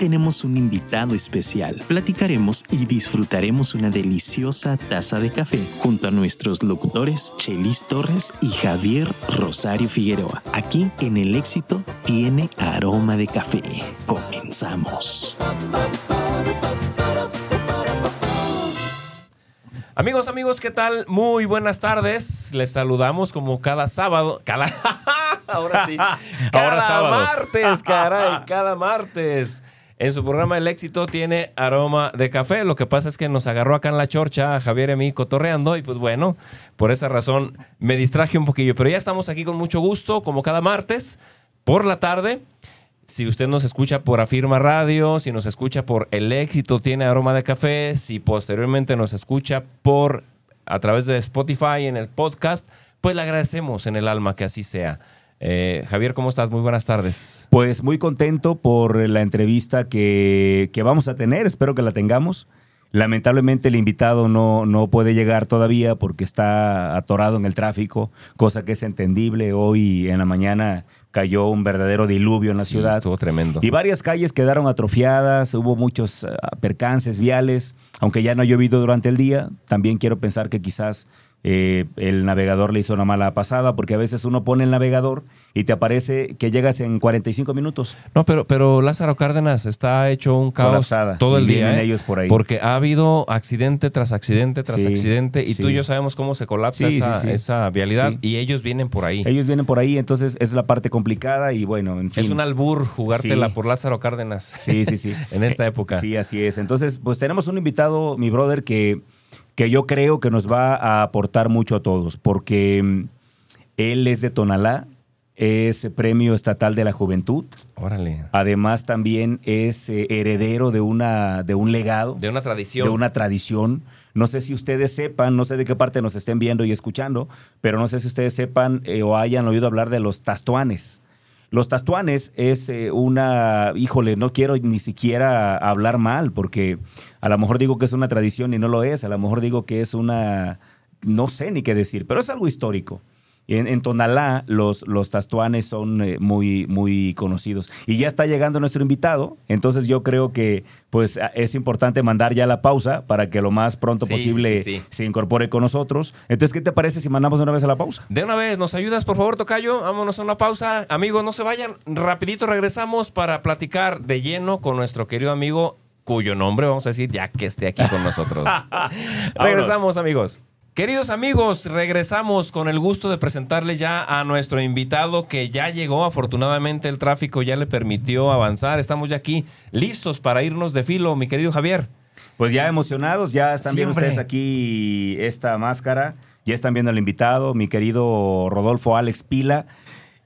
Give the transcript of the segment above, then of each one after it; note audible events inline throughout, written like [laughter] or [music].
tenemos un invitado especial. Platicaremos y disfrutaremos una deliciosa taza de café junto a nuestros locutores Chelis Torres y Javier Rosario Figueroa. Aquí en El Éxito tiene aroma de café. Comenzamos. Amigos, amigos, ¿qué tal? Muy buenas tardes. Les saludamos como cada sábado. Cada. [laughs] Ahora sí. Cada sábado. martes, caray. [laughs] Cada martes. En su programa El Éxito tiene aroma de café. Lo que pasa es que nos agarró acá en la chorcha a Javier y a mí cotorreando. Y pues bueno, por esa razón me distraje un poquillo. Pero ya estamos aquí con mucho gusto, como cada martes, por la tarde. Si usted nos escucha por Afirma Radio, si nos escucha por El Éxito tiene aroma de café, si posteriormente nos escucha por a través de Spotify en el podcast, pues le agradecemos en el alma que así sea. Eh, Javier, ¿cómo estás? Muy buenas tardes. Pues muy contento por la entrevista que, que vamos a tener, espero que la tengamos. Lamentablemente el invitado no, no puede llegar todavía porque está atorado en el tráfico, cosa que es entendible. Hoy en la mañana cayó un verdadero diluvio en la Sí, ciudad. Estuvo tremendo. Y varias calles quedaron atrofiadas, hubo muchos ah, percances viales, aunque ya no ha llovido durante el día. También quiero pensar que quizás eh, el navegador le hizo una mala pasada, porque a veces uno pone el navegador y te aparece que llegas en 45 minutos. No, pero, pero Lázaro Cárdenas está hecho un caos Colapsada. todo el Y día. ¿eh? ellos por ahí. Porque ha habido accidente tras accidente tras Sí, accidente y sí. tú y yo sabemos cómo se colapsa Sí, esa, esa vialidad y ellos vienen por ahí. Ellos vienen por ahí, entonces es la parte complicada y bueno, en fin. Es un albur jugártela por Lázaro Cárdenas. Sí, sí, sí. [laughs] en esta época. Sí, así es. Entonces, pues tenemos un invitado, mi brother, que, que yo creo que nos va a aportar mucho a todos, porque mm, él es de Tonalá, es Premio Estatal de la Juventud, Órale. además también es eh, heredero de, una, de un legado, De una tradición. de una tradición. No sé si ustedes sepan, no sé de qué parte nos estén viendo y escuchando, pero no sé si ustedes sepan eh, o hayan oído hablar de los tastuanes. Los tastuanes es eh, una, híjole, no quiero ni siquiera hablar mal, porque a lo mejor digo que es una tradición y no lo es, a lo mejor digo que es una, no sé ni qué decir, pero es algo histórico. En, en Tonalá los, los tastuanes son eh, muy, muy conocidos. Y ya está llegando nuestro invitado, entonces yo creo que pues es importante mandar ya la pausa para que lo más pronto Sí, posible sí, sí, sí. se incorpore con nosotros. Entonces, ¿qué te parece si mandamos de una vez a la pausa? De una vez, ¿nos ayudas, por favor, Tocayo? Vámonos a una pausa. Amigos, no se vayan. Rapidito regresamos para platicar de lleno con nuestro querido amigo, cuyo nombre vamos a decir ya que esté aquí con nosotros. [laughs] regresamos, amigos. Queridos amigos, regresamos con el gusto de presentarles ya a nuestro invitado que ya llegó. Afortunadamente el tráfico ya le permitió avanzar. Estamos ya aquí listos para irnos de filo, mi querido Javier. Pues ya emocionados, ya están viendo ustedes aquí esta máscara, ya están viendo al invitado, mi querido Rodolfo Alex Pila.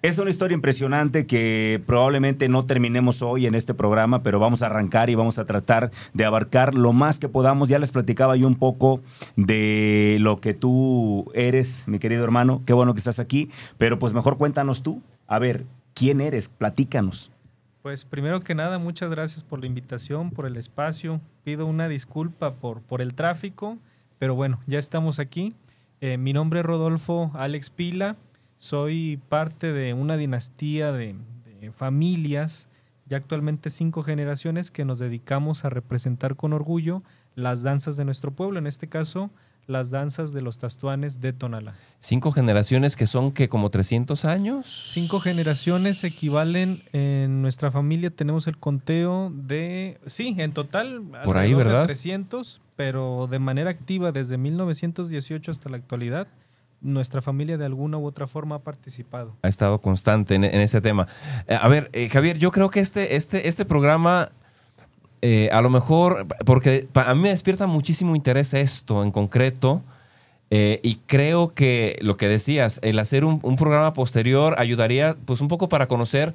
Es una historia impresionante que probablemente no terminemos hoy en este programa, pero vamos a arrancar y vamos a tratar de abarcar lo más que podamos. Ya les platicaba yo un poco de lo que tú eres, mi querido hermano. Qué bueno que estás aquí, pero pues mejor cuéntanos tú. A ver, ¿quién eres? Platícanos. Pues primero que nada, muchas gracias por la invitación, por el espacio. Pido una disculpa por, por el tráfico, pero bueno, ya estamos aquí. Eh, mi nombre es Rodolfo Alex Pila. Soy parte de una dinastía de, de familias, ya actualmente cinco generaciones, que nos dedicamos a representar con orgullo las danzas de nuestro pueblo, en este caso las danzas de los tastuanes de Tonalá. Cinco generaciones que son que como 300 años. Cinco generaciones equivalen en nuestra familia. Tenemos el conteo de, sí, en total, Por ahí, alrededor de ¿verdad? 300, pero de manera activa desde 1918 hasta la actualidad, nuestra familia de alguna u otra forma ha participado. ha estado constante en, en ese tema. Eh, a ver, eh, Javier, yo creo que este, este, este programa, eh, a lo mejor, porque a mí me despierta muchísimo interés esto en concreto, y creo que lo que decías, el hacer un, un programa posterior ayudaría pues un poco para conocer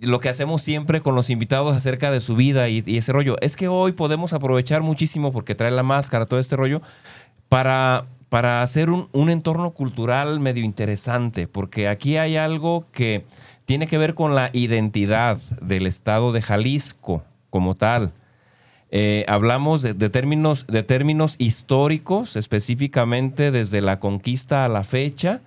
lo que hacemos siempre con los invitados acerca de su vida y, y ese rollo. Es que hoy podemos aprovechar muchísimo porque trae la máscara, todo este rollo, para, para hacer un, un entorno cultural medio interesante, porque aquí hay algo que tiene que ver con la identidad del estado de Jalisco como tal. Eh, hablamos de, términos, de términos históricos, específicamente desde la conquista a la fecha,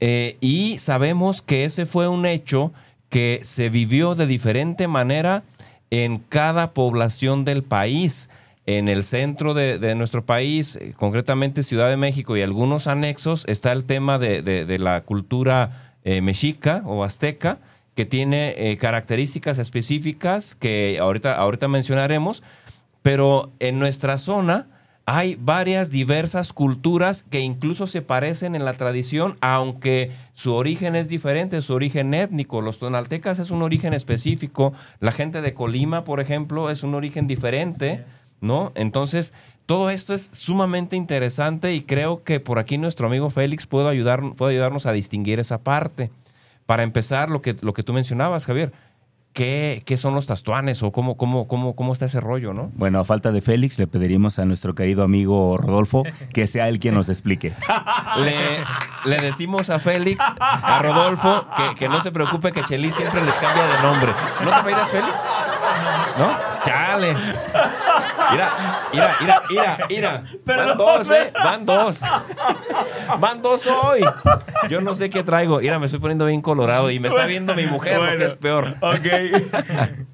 eh, y sabemos que ese fue un hecho que se vivió de diferente manera en cada población del país. En el centro de, de nuestro país, eh, concretamente Ciudad de México y algunos anexos, está el tema de, de- la cultura eh, mexica o azteca, que tiene eh, características específicas que ahorita, ahorita mencionaremos, pero en nuestra zona hay varias diversas culturas que incluso se parecen en la tradición, aunque su origen es diferente, su origen étnico. Los tonaltecas es un origen específico, la gente de Colima, por ejemplo, es un origen diferente, ¿no? Entonces, todo esto es sumamente interesante y creo que por aquí nuestro amigo Félix puede, ayudar, puede ayudarnos a distinguir esa parte. Para empezar, lo que, lo que tú mencionabas, Javier, ¿qué, qué son los tastuanes o cómo, cómo, cómo, cómo está ese rollo, no? Bueno, a falta de Félix, le pediríamos a nuestro querido amigo Rodolfo que sea él quien nos explique. Le, le decimos a Félix, a Rodolfo, que, que no se preocupe que Chelis siempre les cambia de nombre. ¿No te apellidas Félix? ¿No? Chale. Mira, mira, mira, mira, mira. Van dos, ¿eh? Van dos. Van dos hoy. Yo no sé qué traigo. Mira, me estoy poniendo bien colorado y me está viendo mi mujer, lo que es peor. Ok.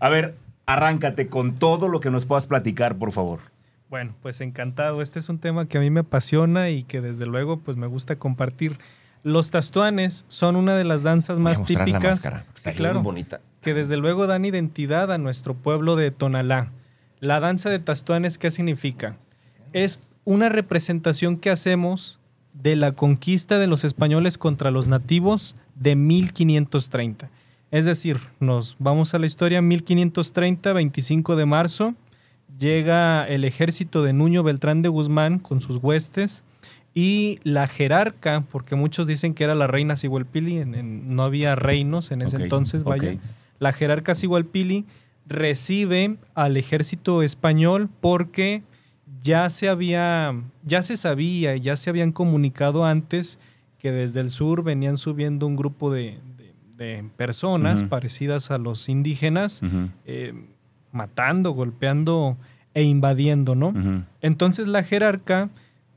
A ver, arráncate con todo lo que nos puedas platicar, por favor. Bueno, pues encantado. Este es un tema que a mí me apasiona y que desde luego pues me gusta compartir. Los tastuanes son una de las danzas Voy a más la típicas máscara. Está Sí, claro, bien bonita. que desde luego dan identidad a nuestro pueblo de Tonalá. La danza de tastuanes, ¿qué significa? Es una representación que hacemos de la conquista de los españoles contra los nativos de 1530. Es decir, nos vamos a la historia 1530, 25 de marzo, llega el ejército de Nuño Beltrán de Guzmán con sus huestes y la jerarca, porque muchos dicen que era la reina Sigualpili, en- en- no había reinos en ese entonces, vaya. La jerarca Sigualpili recibe al ejército español porque ya se había, ya se sabía ya se habían comunicado antes que desde el sur venían subiendo un grupo de, de- de personas parecidas a los indígenas, eh, matando, golpeando e invadiendo, ¿no? Entonces la jerarca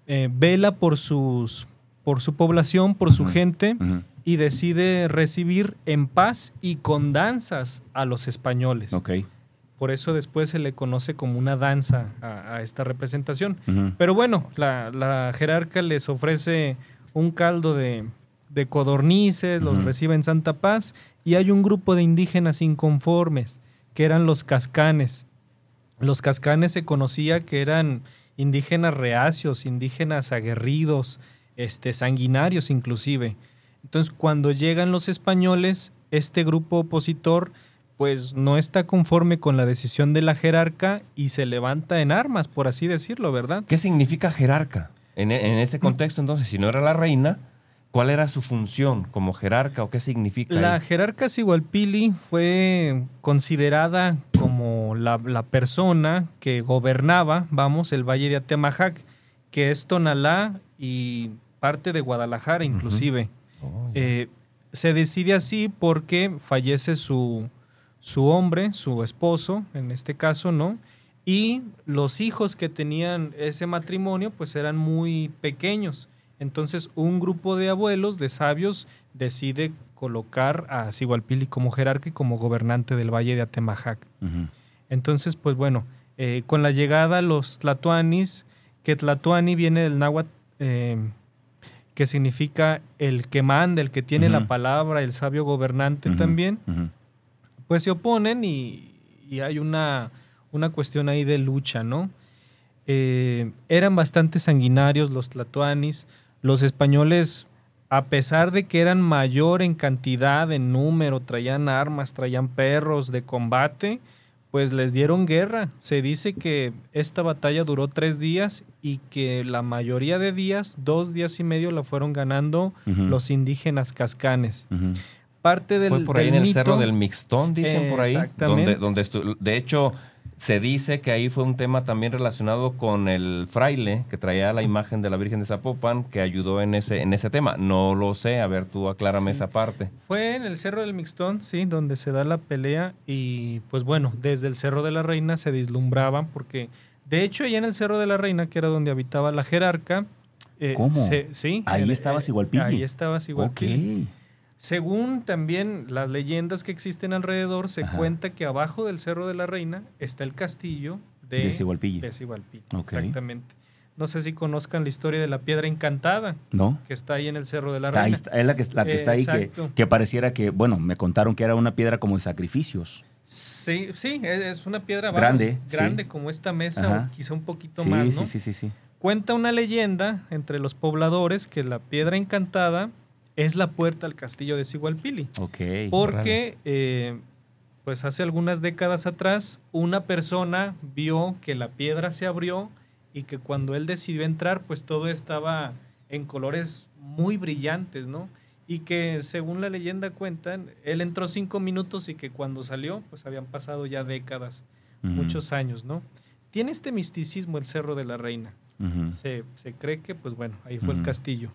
eh, vela por sus por su población, por su gente. Y decide recibir en paz y con danzas a los españoles. Ok. Por eso después se le conoce como una danza a, a esta representación. Pero bueno, la, la jerarca les ofrece un caldo de, de codornices, los recibe en Santa Paz y hay un grupo de indígenas inconformes, que eran los cascanes. Los cascanes se conocía que eran indígenas reacios, indígenas aguerridos, este, sanguinarios inclusive. Entonces, cuando llegan los españoles, este grupo opositor pues no está conforme con la decisión de la jerarca y se levanta en armas, por así decirlo, ¿verdad? ¿Qué significa jerarca? En, e- en ese contexto, entonces, si no era la reina, ¿cuál era su función como jerarca o qué significa? La jerarca Sigualpili fue considerada como la, la persona que gobernaba, vamos, el valle de Atemajac, que es Tonalá y parte de Guadalajara inclusive. Oh. Eh, se decide así porque fallece su, su hombre, su esposo, en este caso, ¿no? Y los hijos que tenían ese matrimonio, pues eran muy pequeños. Entonces, un grupo de abuelos, de sabios, decide colocar a Sigualpili como jerarca y como gobernante del valle de Atemajac. Entonces, pues bueno, eh, con la llegada los tlatoanis, que tlatoani viene del náhuatl, eh, que significa el que manda, el que tiene Ujú. la palabra, el sabio gobernante Ujú. también, Ujú. pues se oponen y, y hay una, una cuestión ahí de lucha, ¿no? Eh, eran bastante sanguinarios los tlatoanis, los españoles, a pesar de que eran mayor en cantidad, en número, traían armas, traían perros de combate, pues les dieron guerra. Se dice que esta batalla duró tres días y que la mayoría de días, dos días y medio, la fueron ganando los indígenas cascanes. Parte del, Fue por ahí del en el mito- cerro del Mixtón, dicen por ahí. Exactamente. Donde, donde de hecho, se dice que ahí fue un tema también relacionado con el fraile que traía la imagen de la Virgen de Zapopan que ayudó en ese, en ese tema. No lo sé, a ver, tú aclárame Sí. esa parte. Fue en el Cerro del Mixtón, sí, donde se da la pelea y pues bueno, desde el Cerro de la Reina se vislumbraban porque de hecho allá en el Cerro de la Reina, que era donde habitaba la jerarca, eh, ¿Cómo? se- sí. Ahí el- estaba eh, Sigualpilli. Ahí estaba Ok. Sigualpilli. Según también las leyendas que existen alrededor, se Ajá. cuenta que abajo del Cerro de la Reina está el castillo de, De Ok. Exactamente. No sé si conozcan la historia de la piedra encantada ¿No? que está ahí en el Cerro de la Ahí Reina. está- es la que, la que está ahí, que, pareciera que, bueno, me contaron que era una piedra como de sacrificios. Sí, sí, es una piedra vamos, Grande, sí. grande como esta mesa Ajá. o quizá un poquito Sí, más, ¿no? sí, sí, sí, sí. Cuenta una leyenda entre los pobladores que la piedra encantada es la puerta al castillo de Sigualpili. Ok. Porque, eh, pues hace algunas décadas atrás, una persona vio que la piedra se abrió y que cuando él decidió entrar, pues todo estaba en colores muy brillantes, ¿no? Y que según la leyenda cuentan, él entró cinco minutos y que cuando salió, pues habían pasado ya décadas, muchos años, ¿no? Tiene este misticismo el Cerro de la Reina. Se, se cree que, pues bueno, ahí fue el castillo.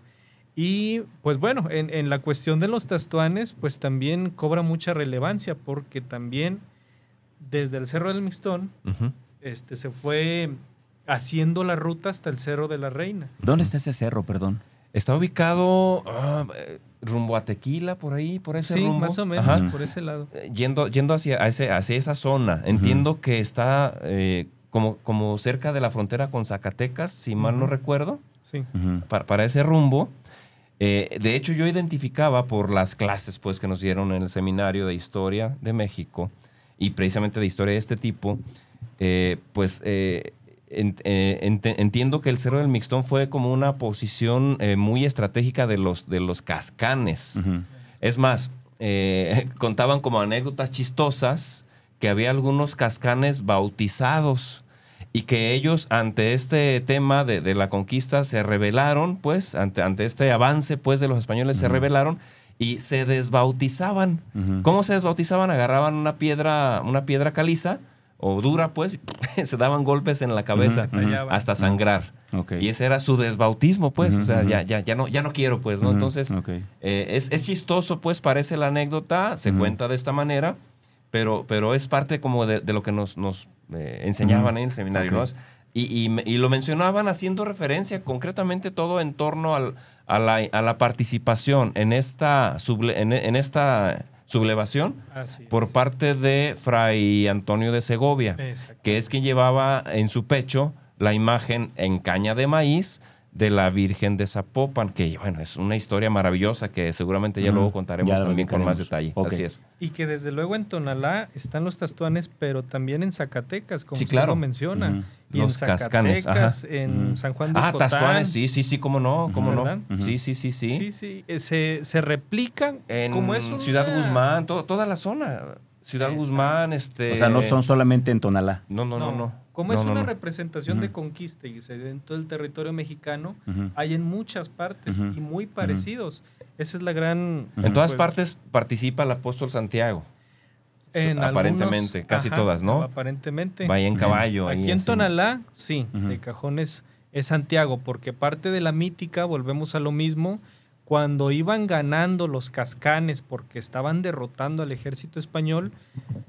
Y pues bueno, en, en la cuestión de los tastuanes, pues también cobra mucha relevancia porque también desde el Cerro del Mixtón este, se fue haciendo la ruta hasta el Cerro de la Reina. ¿Dónde está ese cerro, perdón? Está ubicado ah, rumbo a Tequila, por ahí, por ese Sí, rumbo. más o menos, Ajá. por ese lado. Eh, Yendo, yendo hacia, a ese- hacia esa zona. Entiendo que está eh, como, como cerca de la frontera con Zacatecas, si mal no recuerdo, Sí. Para, para ese rumbo. Eh, de hecho, yo identificaba por las clases pues, que nos dieron en el seminario de historia de México y precisamente de historia de este tipo, eh, pues eh, entiendo que el Cerro del Mixtón fue como una posición muy estratégica de los, de los cascanes. Es más, [laughs] contaban como anécdotas chistosas que había algunos cascanes bautizados y que ellos ante este tema de, de la conquista se rebelaron, pues, ante, ante este avance pues de los españoles se Ujú. rebelaron y se desbautizaban. Ujú. ¿Cómo se desbautizaban? Agarraban una piedra, una piedra caliza o dura, pues, y [laughs] se daban golpes en la cabeza. Allá va. hasta sangrar. Ok. Y ese era su desbautismo, pues. O sea, ya, ya, ya, no, ya no quiero, pues, ¿no? Entonces, ok. eh, es, es chistoso, pues, parece la anécdota, se cuenta de esta manera, pero, pero es parte como de, de lo que nos, nos eh, enseñaban en el seminario. Y, y lo mencionaban haciendo referencia concretamente todo en torno al- a, la, a la participación en esta, suble- en, en esta sublevación Así es. por parte de Fray Antonio de Segovia que es quien llevaba en su pecho la imagen en caña de maíz de la Virgen de Zapopan, que bueno, es una historia maravillosa que seguramente ya luego contaremos Ya también con más detalle. Así es. Y que desde luego en Tonalá están los tastuanes, pero también en Zacatecas, como Sí, usted claro. lo menciona. Y Los en cascanes, Zacatecas, ajá. en. San Juan de Ah, Cotán. Tastuanes, sí, sí, sí, cómo no, cómo no. Sí, sí, sí, sí. Sí, sí, eh, se, se replican En como es una- Ciudad Guzmán, to- toda la zona. Ciudad Exacto. Guzmán, este... O sea, no son solamente en Tonalá. No, no, no, no. Como No, es no, una no. representación de conquista y se en todo el territorio mexicano, hay en muchas partes y muy parecidos. Esa es la gran... En todas pues, partes participa el apóstol Santiago. en aparentemente, algunos- casi ajá, todas, ¿no? Aparentemente. Vaya en caballo. ahí Aquí en así. Tonalá, sí, de cajones es Santiago, porque parte de la mítica, volvemos a lo mismo, cuando iban ganando los cascanes porque estaban derrotando al ejército español,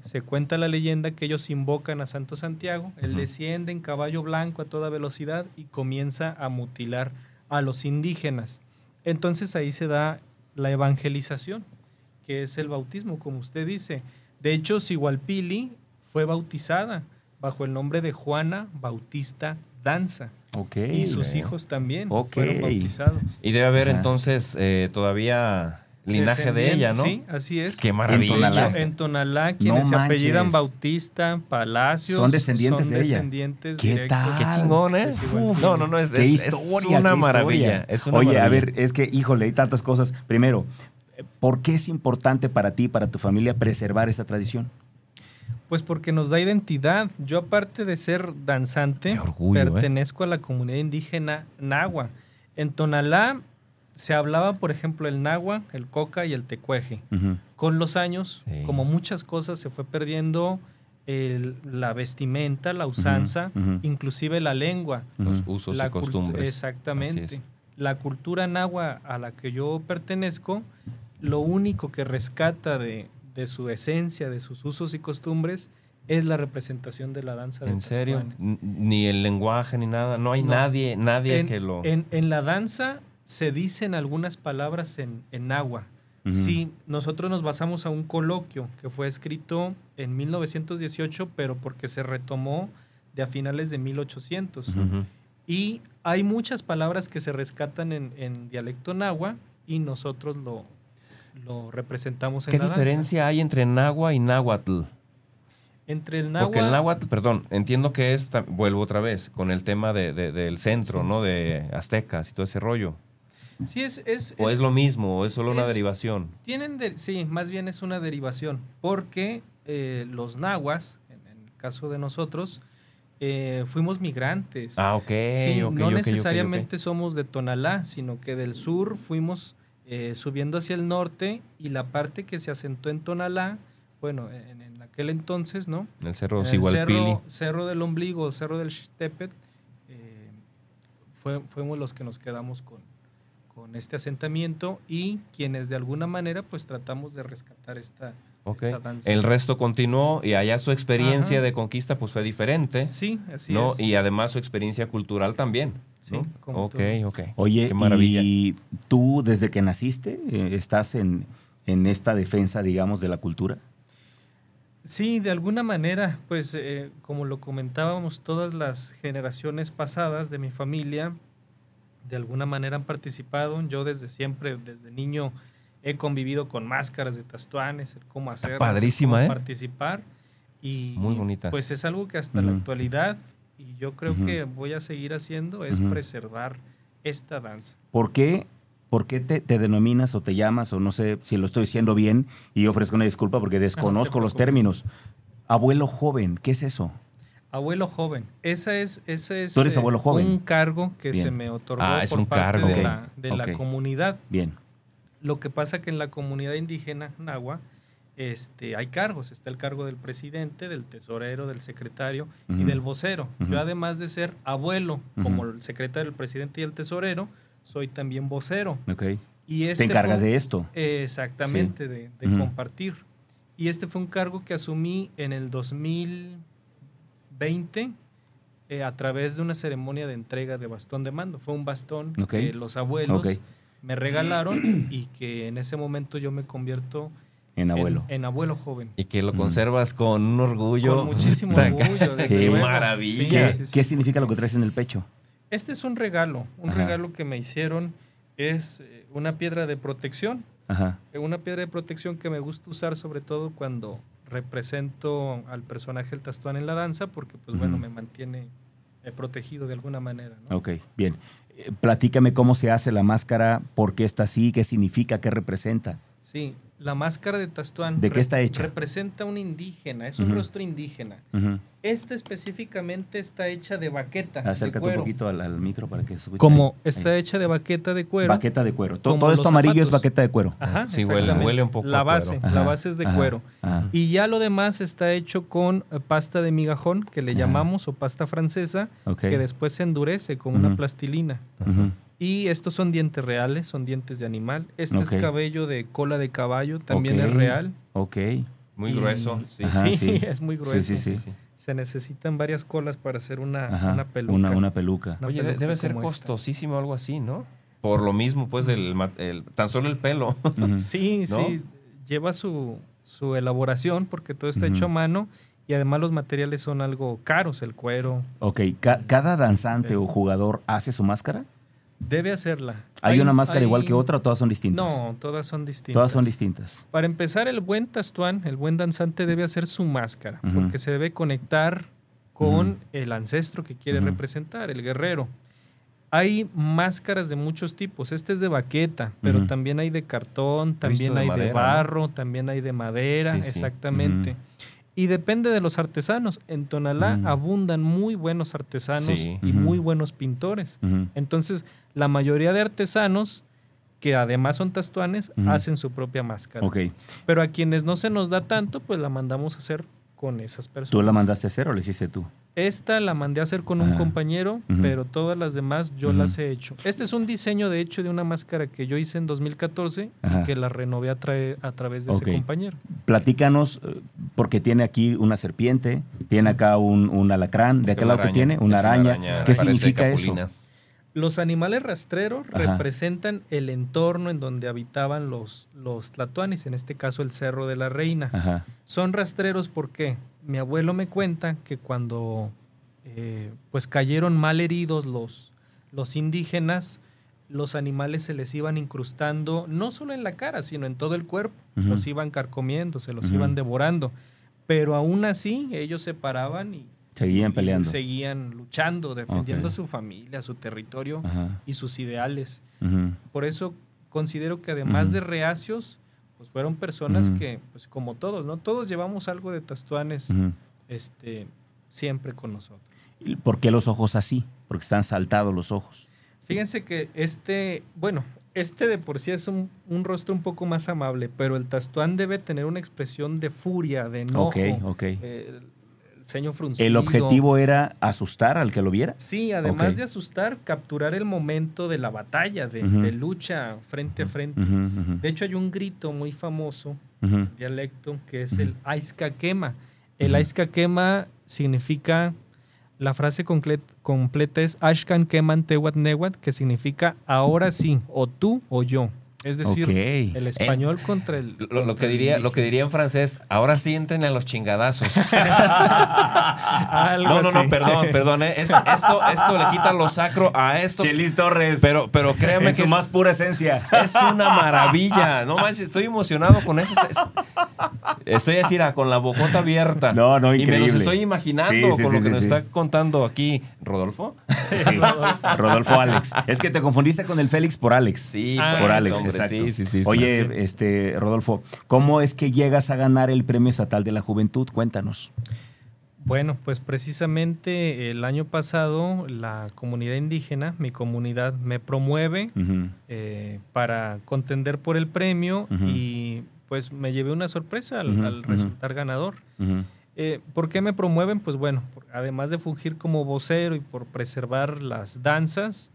se cuenta la leyenda que ellos invocan a Santo Santiago, él desciende en caballo blanco a toda velocidad y comienza a mutilar a los indígenas. Entonces ahí se da la evangelización, que es el bautismo, como usted dice. De hecho, Sigualpili fue bautizada bajo el nombre de Juana Bautista Danza. Ok. Y sus eh. hijos también Ok. fueron bautizados. Y debe haber Ajá. entonces eh, todavía linaje de ella, ¿no? Sí, así es. Qué maravilla. En Tonalá. En Tonalá, quienes se apellidan Bautista, Palacios, Son descendientes son de ella. descendientes ¿Qué directos tal? Qué chingón, ¿eh? No, no, no, es, Qué es- es historia, una maravilla. historia. Es una Oye, a ver, es que, híjole, hay tantas cosas. Primero, ¿por qué es importante para ti, para tu familia, preservar esa tradición? Pues porque nos da identidad. Yo aparte de ser danzante, ¿eh? pertenezco a la comunidad indígena Nahua. En Tonalá se hablaba, por ejemplo, el Nahua, el Coca y el Tecueje. Con los años, Sí. como muchas cosas, se fue perdiendo el- la vestimenta, la usanza, inclusive la lengua. Los usos la y costumbres. Exactamente. La cultura nahua a la que yo pertenezco, lo único que rescata de, de su esencia, de sus usos y costumbres, es la representación de la danza de ¿En serio? Ni el lenguaje ni nada. No hay No. nadie, nadie En, que lo. en- en la danza se dicen algunas palabras en, en agua, Ujú. Sí, nosotros nos basamos a un coloquio que fue escrito en 1918, pero porque se retomó de a finales de 1800. Ujú. Ujú. Y hay muchas palabras que se rescatan en, en dialecto náhuatl y nosotros lo, lo representamos en ¿Qué la danza. diferencia hay entre náhuatl y náhuatl? Entre el náhuatl, Porque el náhuatl, perdón, entiendo que es, vuelvo otra vez, con el tema de, de- del centro, ¿no? De aztecas y todo ese rollo. sí es, es, ¿O es, lo mismo? ¿O es solo una es- derivación? Tienen de- sí, más bien es una derivación, porque eh, los nahuas, en, en el caso de nosotros, eh, fuimos migrantes. Ah, ok. Sí, ok, no ok, ok, necesariamente ok. somos de Tonalá, sino que del sur fuimos eh, subiendo hacia el norte y la parte que se asentó en Tonalá, bueno, en, en aquel entonces, ¿no? El cerro Sigualpili. cerro, cerro del Ombligo, Cerro del Xtepet, eh, fue- fuimos los que nos quedamos con, con este asentamiento y quienes de alguna manera pues tratamos de rescatar esta, Ok. esta danza. El resto continuó y allá su experiencia Ajá. de conquista pues fue diferente. Sí, así ¿no? es. Y además su experiencia cultural también. Sí, ¿no? como ok, tú. ok. Oye, Qué maravilla. ¿y tú desde que naciste eh, estás en, en esta defensa, digamos, de la cultura? Sí, de alguna manera, pues eh, como lo comentábamos, todas las generaciones pasadas de mi familia de alguna manera han participado. Yo desde siempre, desde niño, he convivido con máscaras de tastuanes, el cómo padrísima, cómo ¿eh? participar. Y, Muy bonita. Pues es algo que hasta la actualidad, y yo creo que voy a seguir haciendo, es preservar esta danza. ¿Por qué, por qué te, te denominas o te llamas, o no sé si lo estoy diciendo bien, y ofrezco una disculpa porque desconozco los términos? Abuelo joven, ¿qué es eso? Abuelo joven. Esa es, ese es Tú eres eh, abuelo joven. un cargo que Bien. se me otorgó Ah, por parte cargo. de, la, de la ok. comunidad. Bien. Lo que pasa que en la comunidad indígena nahua este, hay cargos. Está el cargo del presidente, del tesorero, del secretario y del vocero. Yo además de ser abuelo, como el secretario, el presidente y el tesorero, soy también vocero. Ok. Y Te este encargas fue- de esto. Exactamente, de, compartir. Y este fue un cargo que asumí en el 2020 eh, a través de una ceremonia de entrega de bastón de mando. Fue un bastón Ok. que los abuelos. Me regalaron y que en ese momento yo me convierto En abuelo. En, abuelo joven. Y que lo Mm. conservas con un orgullo. Con muchísimo orgullo. Sí. luego. maravilla. ¿Qué, sí, sí. qué significa lo que traes en el pecho? Este es un regalo. Un Ajá. regalo que me hicieron es eh, una piedra de protección. Ajá. Eh, Una piedra de protección que me gusta usar sobre todo cuando represento al personaje el Tastuán en la danza, porque pues bueno, Ujú. me mantiene eh, protegido de alguna manera. ¿no? Ok, bien. Platícame cómo se hace la máscara, por qué está así, qué significa, qué representa. Sí, la máscara de Tastuán ¿De qué está hecha? representa un indígena, es un rostro indígena. Ujú. Esta específicamente está hecha de baqueta. de Acércate un poquito al, al micro para que se escuche. Como ahí. está Ahí. hecha de baqueta de cuero. Baqueta de cuero. Todo esto amarillo es baqueta de cuero. Ajá, Sí, huele- huele un poco La a cuero. base, Ajá, la base es de ajá, cuero. ajá. Y ya lo demás está hecho con eh, pasta de migajón, que le Ajá. llamamos, o pasta francesa, que después se endurece con una plastilina. Y estos son dientes reales, son dientes de animal. Este es cabello de cola de caballo, también es real. Ok. Muy Y- grueso. Sí. Ajá, sí, sí. [laughs] es muy grueso. sí, sí. Sí, sí. Se necesitan varias colas para hacer una, Ajá. una peluca. Una, una peluca. Una Oye, de- peluca debe ser costosísimo algo así, ¿no? Por lo mismo, pues, del, el- tan solo el pelo. [laughs] Sí, ¿No? sí. Lleva su, su elaboración porque todo está hecho a mano y además los materiales son algo caros, el cuero. Ok, ca- ¿cada danzante o jugador hace su máscara? Debe hacerla. ¿Hay, una máscara hay- igual que otra o todas son distintas? No, todas son distintas. Todas son distintas. Para empezar, el buen tastuán, el buen danzante debe hacer su máscara, porque se debe conectar con el ancestro que quiere representar, el guerrero. Hay máscaras de muchos tipos. Este es de baqueta, pero también hay de cartón, también de hay madera, de ¿no? barro, también hay de madera, Sí, sí. exactamente. Y depende de los artesanos. En Tonalá abundan muy buenos artesanos Sí. y muy buenos pintores. Entonces, la mayoría de artesanos, que además son tastuanes, hacen su propia máscara. Ok. Pero a quienes no se nos da tanto, pues la mandamos a hacer con esas personas. ¿Tú la mandaste a hacer o la hiciste tú? Esta la mandé a hacer con un Ajá. compañero, pero todas las demás yo las he hecho. Este es un diseño, de hecho, de una máscara que yo hice en 2014 Ajá. y que la renové a, trae- a través de ese compañero. Platícanos, eh, porque tiene aquí una serpiente, tiene acá un, un alacrán, de aquel lado que tiene, una araña. ¿Qué significa eso? Los animales rastreros Ajá. representan el entorno en donde habitaban los, los tlatoanis, en este caso el Cerro de la Reina. Ajá. Son rastreros porque mi abuelo me cuenta que cuando eh, pues cayeron mal heridos los, los indígenas, los animales se les iban incrustando no solo en la cara, sino en todo el cuerpo. Los iban carcomiendo, se los iban devorando. Pero aún así ellos se paraban y, Seguían peleando. seguían luchando, defendiendo Ok. a su familia, su territorio Ajá. y sus ideales. Por eso considero que además de reacios, pues fueron personas que, pues como todos, ¿no? Todos llevamos algo de tastuanes este, siempre con nosotros. ¿Y ¿Por qué los ojos así? Porque están saltados los ojos. Fíjense que este, bueno, este de por sí es un, un rostro un poco más amable, pero el tastuán debe tener una expresión de furia, de enojo, Ok, ok. eh, ceño fruncido. ¿El objetivo era asustar al que lo viera? Sí, además de asustar, capturar el momento de la batalla, de, lucha frente a frente. De hecho, hay un grito muy famoso dialecto que es el Aizca quema. El. Aizca quema significa, la frase completa es Ashkan keman tewat newat, que significa ahora sí, o tú o yo. Es decir, el español contra el. Lo, lo que el diría, lo que diría en francés, ahora sí entren a los chingadazos. [laughs] No, no, no, perdón, perdón. eh. Es- esto, esto le quita lo sacro a esto. Chelis Torres. Pero, pero créeme en que su es, más pura esencia. es una maravilla. No manches, estoy emocionado con eso. Es- estoy así, ah, con la bocota abierta. No, no, Y me increíble. los estoy imaginando Sí, sí, con sí, lo que sí, nos sí. está contando aquí Rodolfo. Sí, Rodolfo Alex. Es que te confundiste con el Félix por Alex. Sí, Ah, por Alex, hombre, exacto. Sí, sí, sí. sí. Oye, este, Rodolfo, ¿cómo es que llegas a ganar el Premio Estatal de la Juventud? Cuéntanos. Bueno, pues precisamente el año pasado la comunidad indígena, mi comunidad, me promueve eh, para contender por el premio y pues me llevé una sorpresa al, al resultar ganador. Eh, ¿Por qué me promueven? Pues bueno, además de fungir como vocero y por preservar las danzas,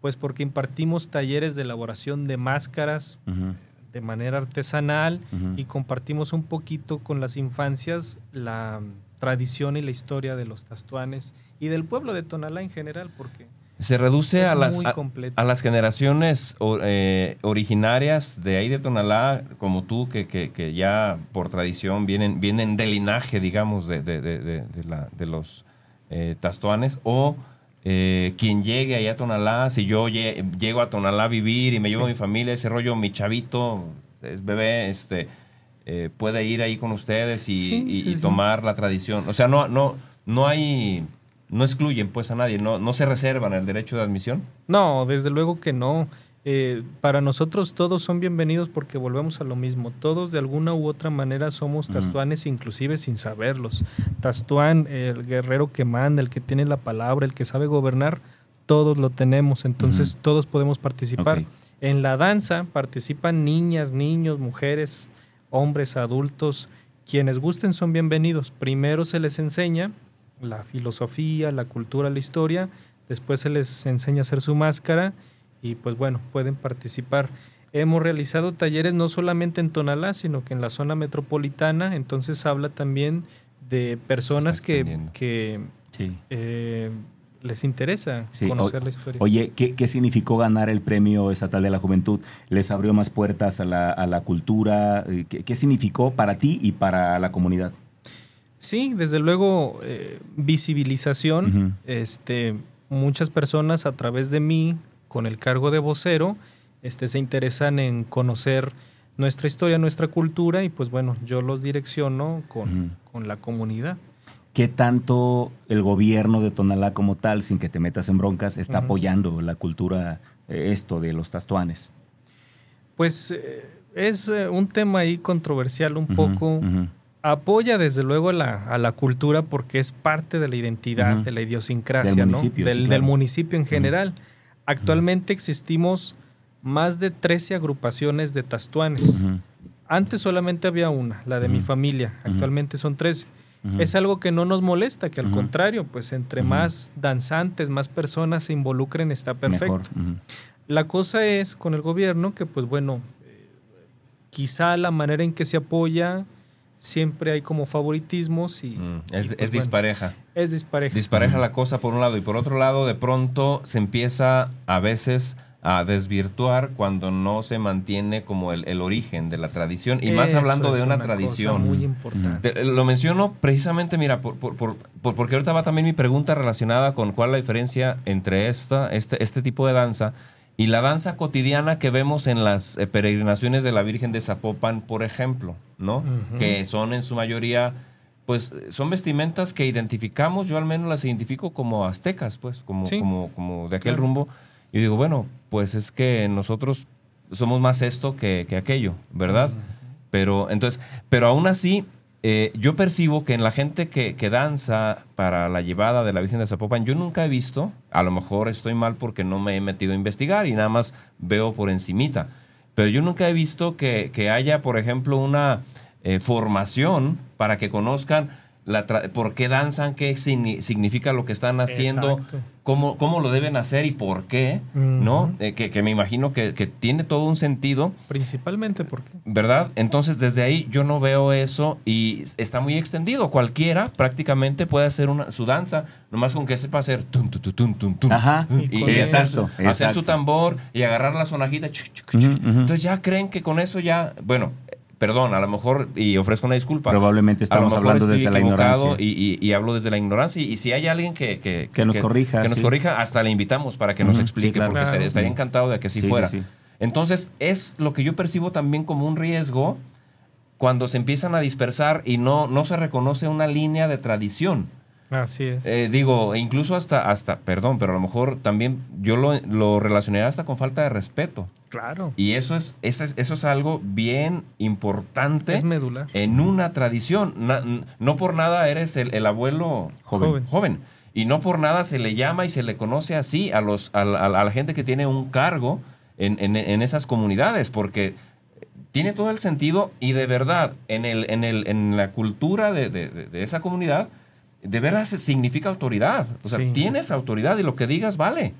pues porque impartimos talleres de elaboración de máscaras de manera artesanal y compartimos un poquito con las infancias la tradición y la historia de los tastuanes y del pueblo de Tonalá en general, porque Se reduce a las, a, las generaciones eh, originarias de ahí de Tonalá, como tú, que, que- que ya por tradición vienen, vienen del linaje, digamos, de, de- de- de- la- los eh, tastuanes, o eh, quien llegue allá a Tonalá, si yo lle- llego a Tonalá a vivir y me llevo a mi familia, ese rollo, mi chavito, es bebé, este, eh, puede ir ahí con ustedes y, Sí, y- sí, y sí. tomar la tradición. O sea, no, no, no hay, no excluyen pues a nadie, no, no se reservan el derecho de admisión. No, desde luego que no. Eh, para nosotros todos son bienvenidos porque volvemos a lo mismo. Todos de alguna u otra manera somos tastuanes, inclusive sin saberlos. Tastuán, el guerrero que manda, el que tiene la palabra, el que sabe gobernar, todos lo tenemos. Entonces todos podemos participar. En la danza participan niñas, niños, mujeres, hombres, adultos. Quienes gusten son bienvenidos. Primero se les enseña la filosofía, la cultura, la historia. Después se les enseña a hacer su máscara y pues bueno, pueden participar. Hemos realizado talleres no solamente en Tonalá, sino que en la zona metropolitana. Entonces habla también de personas que, que Sí. eh, les interesa Sí, conocer o- la historia. Oye, ¿qué, qué significó ganar el Premio Estatal de la Juventud? ¿Les abrió más puertas a la, a la cultura? Eh, ¿Qué, qué significó para ti y para la comunidad? Sí, desde luego, eh, visibilización. Este, muchas personas a través de mí, con el cargo de vocero, este, se interesan en conocer nuestra historia, nuestra cultura y pues bueno, yo los direcciono con, con la comunidad. ¿Qué tanto el gobierno de Tonalá como tal, sin que te metas en broncas, está apoyando la cultura, eh, esto de los tastuanes? Pues eh, es un tema ahí controversial un poco. Apoya desde luego a la, a la cultura porque es parte de la identidad, de la idiosincrasia Del ¿no? municipio, sí, del, claro. del municipio en general. Actualmente existimos más de 13 agrupaciones de tastuanes. Antes solamente había una, la de mi familia. Actualmente son 13. ujú. Es algo que no nos molesta, que al contrario, pues entre más danzantes, más personas se involucren, está perfecto. La cosa es con el gobierno que, pues bueno, eh, quizá la manera en que se apoya siempre hay como favoritismos y... Mm, y es, pues, es bueno, dispareja. es dispareja. Dispareja la cosa por un lado y por otro lado de pronto se empieza a veces a desvirtuar cuando no se mantiene como el, el origen de la tradición y más hablando de una, cosa tradición. muy importante. Te- Lo menciono precisamente, mira, por, por- por- por- porque ahorita va también mi pregunta relacionada con cuál es la diferencia entre esta, este, este tipo de danza y la danza cotidiana que vemos en las eh, peregrinaciones de la Virgen de Zapopan, por ejemplo, ¿no? Que son en su mayoría, pues, son vestimentas que identificamos, yo al menos las identifico como aztecas, pues, como, Sí. como, como de aquel Claro. rumbo. Y digo, bueno, pues es que nosotros somos más esto que, que aquello, ¿verdad? Pero entonces, pero aún así, eh, yo percibo que en la gente que, que danza para la llevada de la Virgen de Zapopan, yo nunca he visto, a lo mejor estoy mal porque no me he metido a investigar y nada más veo por encimita, pero yo nunca he visto que, que haya, por ejemplo, una eh, formación para que conozcan la tra- por qué danzan, qué signi- significa lo que están haciendo, Exacto. cómo, cómo lo deben hacer y por qué, ¿no? Eh, que, que me imagino que, que tiene todo un sentido. Principalmente porque... ¿Verdad? Entonces desde ahí yo no veo eso y está muy extendido. Cualquiera prácticamente puede hacer una, su danza, nomás con que sepa hacer tum, tum, tum, tum. Ajá. Y, eso. hacer, su- Exacto, hacer su exacto. tambor y agarrar la sonajita. chuc. Entonces ya creen que con eso ya, bueno, perdón, a lo mejor, y ofrezco una disculpa. Probablemente estamos hablando desde la ignorancia. Y, y- y hablo desde la ignorancia. Y, si hay alguien que, que, Que nos corrija, que nos sí. corrija, hasta le invitamos para que nos explique, sí, claro. porque Claro. estaría, estaría encantado de que así Sí, fuera. sí. Entonces, es lo que yo percibo también como un riesgo cuando se empiezan a dispersar y no, no se reconoce una línea de tradición. Así es. Eh, digo, e incluso hasta, hasta, perdón, pero a lo mejor también yo lo, lo relacionaría hasta con falta de respeto. claro. Y eso es, eso es, eso es algo bien importante Es medular. en una tradición. Na- no por nada eres el, el abuelo Joven. Joven. joven. Y no por nada se le llama y se le conoce así a, los, a, la, a la gente que tiene un cargo en, en- en esas comunidades, porque tiene todo el sentido y de verdad, en, el, en, el, en la cultura de- de esa comunidad, de verdad significa autoridad. O sea, Sí. tienes autoridad y lo que digas vale.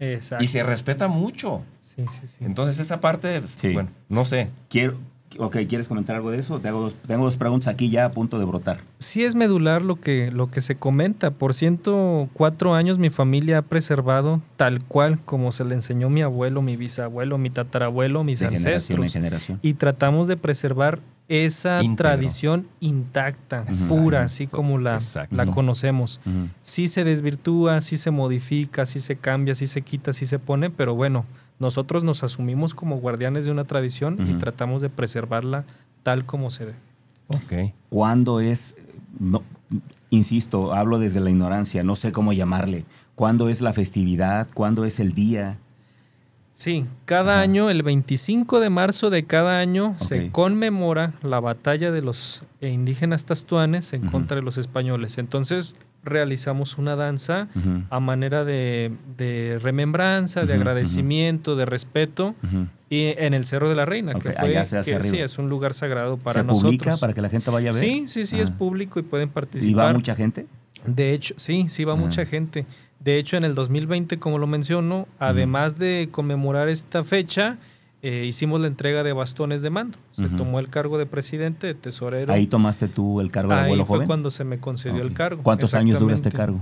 Exacto. Y se respeta mucho. Sí, sí, sí. Entonces esa parte, Sí. bueno, no sé. Quiero, ok, ¿quieres comentar algo de eso? Te hago dos, tengo dos preguntas aquí ya a punto de brotar. Sí es medular lo que, lo que se comenta. Por 104 años mi familia ha preservado tal cual como se le enseñó mi abuelo, mi bisabuelo, mi tatarabuelo, mis De generación en ancestros. generación. Y tratamos de preservar esa Íntegro. tradición intacta, pura, así como la, Exacto. la conocemos. Ujú. Sí se desvirtúa, sí se modifica, sí se cambia, sí se quita, sí se pone, pero bueno, nosotros nos asumimos como guardianes de una tradición y tratamos de preservarla tal como se debe. Ok. ¿Cuándo es, no, insisto, hablo desde la ignorancia, no sé cómo llamarle, ¿cuándo es la festividad? ¿Cuándo es el día? Sí, cada Ajá. año, el 25 de marzo de cada año, se conmemora la batalla de los indígenas tastuanes en contra de los españoles. Entonces, realizamos una danza a manera de, de remembranza, de agradecimiento, de respeto, y en el Cerro de la Reina, que fue allá se hace que sí, es un lugar sagrado para ¿Se nosotros. publica para que la gente vaya a ver? Sí, sí, sí, es Ah. público y pueden ¿Y va participar. mucha gente? De hecho, sí, sí va Ajá. mucha gente. De hecho, en el 2020, como lo menciono, además de conmemorar esta fecha, eh, hicimos la entrega de bastones de mando. Se tomó el cargo de presidente, de tesorero. Ahí tomaste tú el cargo de Ahí abuelo fue joven. cuando se me concedió el cargo. ¿Cuántos años dura este cargo?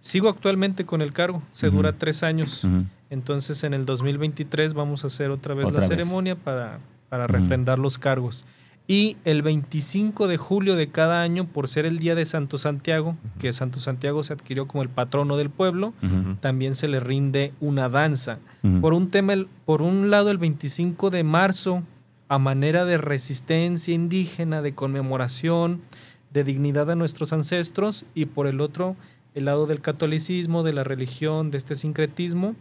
Sigo actualmente con el cargo. Se dura tres años. Entonces, en el 2023 vamos a hacer otra vez Otra la vez. ceremonia para, para refrendar los cargos. Y el 25 de julio de cada año, por ser el día de Santo Santiago, que Santo Santiago se adquirió como el patrono del pueblo, también se le rinde una danza. Por un tema, el- por un lado, el 25 de marzo, a manera de resistencia indígena, de conmemoración, de dignidad a nuestros ancestros, y por el otro, el lado del catolicismo, de la religión, de este sincretismo,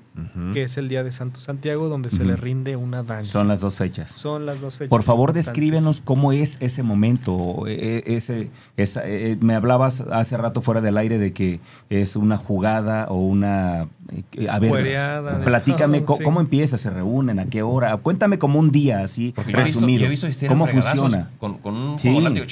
que es el día de Santo Santiago, donde se le rinde una danza. Son las dos fechas. Son las dos fechas. Por favor, descríbenos cómo es ese momento. eh, ese, esa- eh, me hablabas hace rato fuera del aire de que es una jugada o una... eh, a ver, platícame todo, co- sí. cómo empieza, se reúnen, a qué hora. Cuéntame como un día así, Porque yo he visto- resumido. yo he visto ¿Cómo funciona? Con, con un Sí, bueno, bien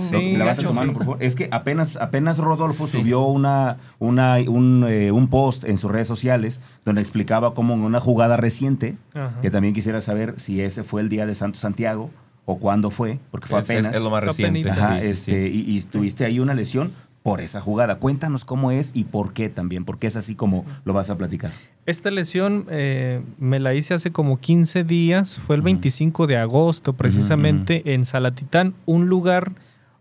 sí, tu mano, sí. por favor. Es que apenas, apenas Rodolfo Sí. subió una, una, un, eh, un post en sus redes sociales donde explicaba cómo en una jugada reciente, Ajá. que también quisiera saber si ese fue el día de Santo Santiago o cuándo fue, porque fue Es- apenas. Es, lo más reciente. Ajá, sí, sí, sí. este, Y, y tuviste ahí una lesión por esa jugada. Cuéntanos cómo es y por qué también, porque es así como lo vas a platicar. Esta lesión eh, me la hice hace como 15 días, fue el Ujú. 25 de agosto precisamente en Salatitán, un lugar,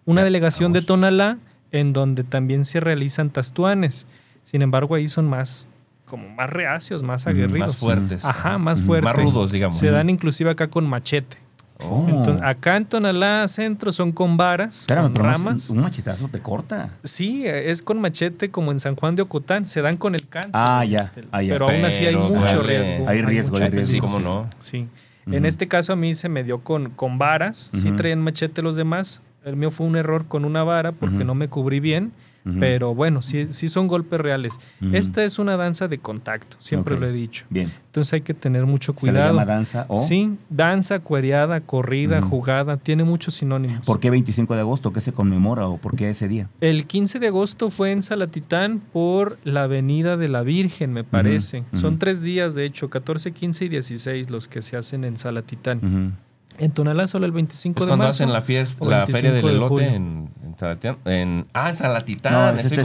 una delegación de. Tonalá en donde también se realizan tastuanes. Sin embargo, ahí son más como más reacios, más aguerridos. Más fuertes. Ajá, más fuertes. Más rudos, digamos. Se dan inclusive acá con machete. Oh. Entonces, acá en Tonalá Centro son con varas, Espérame, con pero ramas. un machetazo te corta. Sí, es con machete como en San Juan de Ocotán, se dan con el canto. Ah, ya, ah, ya. Pero aún así hay Pero mucho riesgo. Hay riesgo, hay riesgo. Sí, cómo no. Sí. En este caso a mí se me dio con, con varas, sí Ujú. traían machete los demás. El mío fue un error con una vara porque Ujú. no me cubrí bien, Ujú. pero bueno, sí, sí son golpes reales. Ujú. Esta es una danza de contacto, siempre Ok. lo he dicho. Bien. Entonces hay que tener mucho Se le cuidado. llama danza o. Sí, danza, cuereada, corrida, jugada, tiene muchos sinónimos. ¿Por qué 25 de agosto? ¿Qué se conmemora o por qué ese día? El 15 de agosto fue en Salatitán por la Avenida de la Virgen, me parece. Son tres días, de hecho, 14, 15 y 16 los que se hacen en Salatitán. En Tonalá solo el 25 Es de cuando marzo. hacen la fiesta, la 25 feria del de elote julio. en, en Salatitán. En, ah, Salatitán. No, estoy, es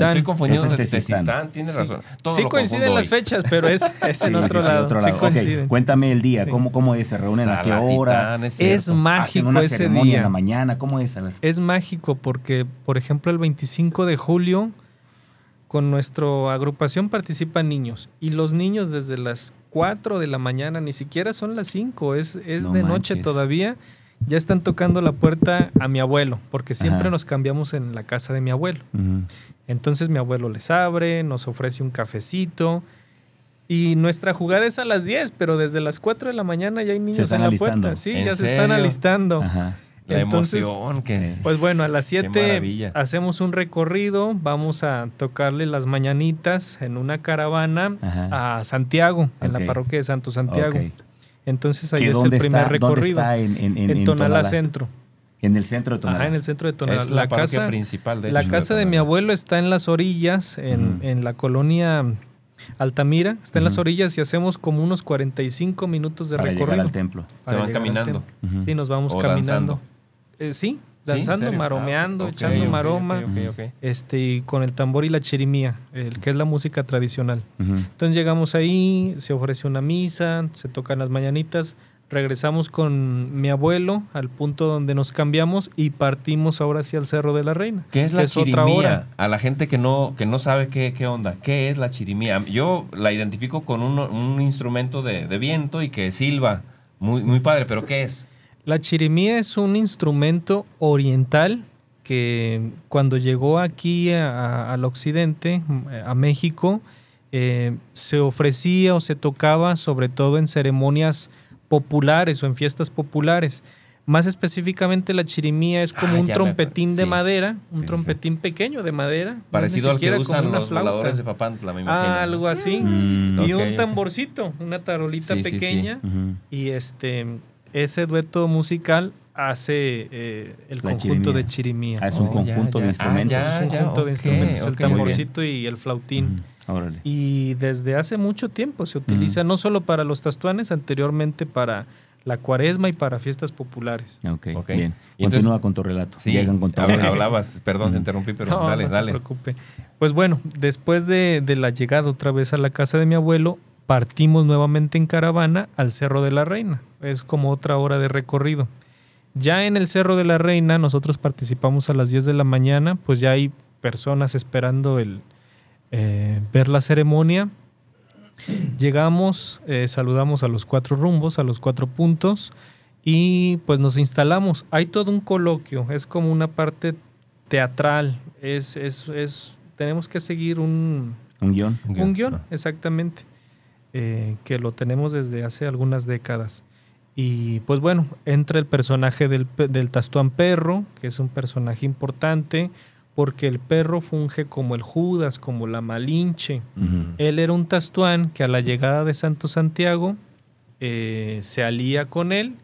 estoy confundiendo Ese de es Tezistán. Tienes Sí. razón. Todo sí coinciden las hoy. fechas, pero es, [laughs] es en Sí, otro sí, lado. otro Sí lado. Cuéntame el día, Sí. ¿cómo, cómo es? ¿Se reúnen a qué hora? Salatitán, es Es cierto. ¿Hacen mágico una ese ceremonia día. en la mañana? ¿Cómo es? A ver. Es mágico porque, por ejemplo, el 25 de julio, con nuestra agrupación participan niños. Y los niños desde las 4 de la mañana, ni siquiera son las 5, es, es No de noche todavía. Ya están tocando la puerta a mi abuelo, porque siempre Ajá. nos cambiamos en la casa de mi abuelo. Entonces mi abuelo les abre, nos ofrece un cafecito. Y nuestra jugada es a las 10, pero desde las 4 de la mañana ya hay niños en la alistando. puerta. Sí, ¿En ya se están alistando. Ajá. La Entonces, emoción que... Pues bueno, a las Qué 7 maravilla. hacemos un recorrido, vamos a tocarle las mañanitas en una caravana Ajá. a Santiago, en la parroquia de Santo Santiago. Entonces ahí ¿Que es el primer está, ¿Dónde recorrido. está en, en, en, en, en Tonalá, Centro. En el centro de Tonalá. Ajá, en el centro de Tonalá. es la, la parroquia casa, principal de la hecho, casa de mi abuelo está en las orillas, en, en la colonia Altamira. Está en las orillas y hacemos como unos 45 minutos de para llegar recorrido. al templo. Se van caminando. Sí, nos vamos O caminando. danzando. Eh, sí, ¿Sí? ¿En danzando, maromeando, Ah, ok, echando ok, maroma. ok, ok, ok. Este, y con el tambor y la chirimía, el que es la música tradicional. Entonces llegamos ahí, se ofrece una misa, se tocan las mañanitas, regresamos con mi abuelo al punto donde nos cambiamos y partimos ahora hacia el Cerro de la Reina. ¿Qué es la otra chirimía? hora. A la gente que no, que no sabe qué, qué onda, ¿qué es la chirimía? Yo la identifico con un, un instrumento de, de viento y que silba. Muy, muy padre, pero ¿qué es? La chirimía es un instrumento oriental que cuando llegó aquí a- al occidente, a México, eh, se ofrecía o se tocaba sobre todo en ceremonias populares o en fiestas populares. Más específicamente la chirimía es como Ah, un me trompetín de Sí. madera, un Sí, sí, trompetín pequeño de madera. Parecido al que usan los voladores de Papantla, me imagino. Ah, algo así. Mm, Y un tamborcito, una tarolita Sí, sí, sí. pequeña. Y este ese dueto musical hace eh, el La conjunto chirimía. de chirimía. Ah, es un Oh, conjunto ya. de Ah, instrumentos. ya, un ya, conjunto de instrumentos, el tamborcito y el flautín. Ujú. Órale. Y desde hace mucho tiempo se utiliza no solo para los tastuanes, anteriormente para la cuaresma y para fiestas populares. Ok, Ok. bien. Entonces- Continúa con tu relato. Sí, Llegan con todo. hab- hablabas, perdón, te interrumpí, pero No, dale, no dale. se preocupe. Pues bueno, después de, de la llegada otra vez a la casa de mi abuelo, partimos nuevamente en caravana al Cerro de la Reina. Es como otra hora de recorrido. Ya en el Cerro de la Reina, nosotros participamos a las 10 de la mañana, pues ya hay personas esperando el eh, ver la ceremonia. Llegamos, eh, saludamos a los cuatro rumbos, a los cuatro puntos y pues nos instalamos. Hay todo un coloquio, es como una parte teatral, es, es, es tenemos que seguir un, Un guion. un guion, Ah. exactamente, eh, que lo tenemos desde hace algunas décadas. Y pues bueno, entra el personaje del, del Tastuán Perro, que es un personaje importante, porque el perro funge como el Judas, como la Malinche. Él era un Tastuán que a la llegada de Santo Santiago eh, se alía con él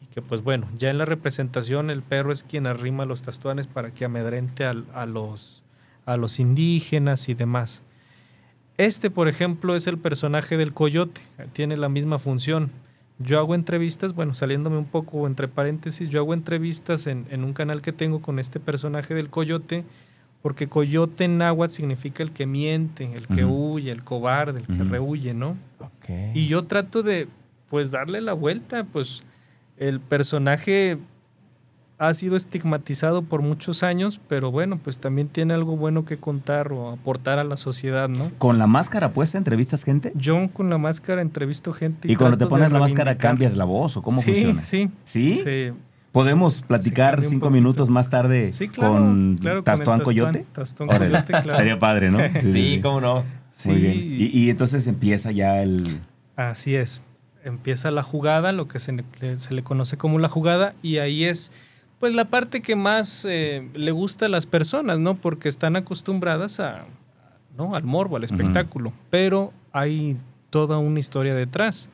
y que pues bueno, ya en la representación el perro es quien arrima los Tastuanes para que amedrente a, los, a los indígenas y demás. Este, por ejemplo, es el personaje del coyote, tiene la misma función. Yo hago entrevistas, bueno, saliéndome un poco entre paréntesis, yo hago entrevistas en, en un canal que tengo con este personaje del coyote, porque coyote en náhuatl significa el que miente, el que huye, el cobarde, el que rehuye, ¿no? Ok. Y yo trato de, pues, darle la vuelta, pues, el personaje ha sido estigmatizado por muchos años, pero bueno, pues también tiene algo bueno que contar o aportar a la sociedad, ¿no? ¿Con la máscara puesta entrevistas gente? Yo con la máscara entrevisto gente. Y cuando te pones la máscara cambias la voz o cómo sí, funciona? Sí, ¿Sí? sí. ¿Podemos platicar cinco minutos más tarde Sí, claro. con claro, con Tastuán Coyote? Órale. Coyote, claro. Estaría padre, ¿no? [laughs] Sí, cómo no. Sí, Muy bien. Y, y entonces empieza ya el... Así es. Empieza la jugada, lo que se le, se le conoce como la jugada, y ahí es pues la parte que más eh, le gusta a las personas, ¿no? Porque están acostumbradas a, ¿no? al morbo, al espectáculo. Pero hay toda una historia detrás.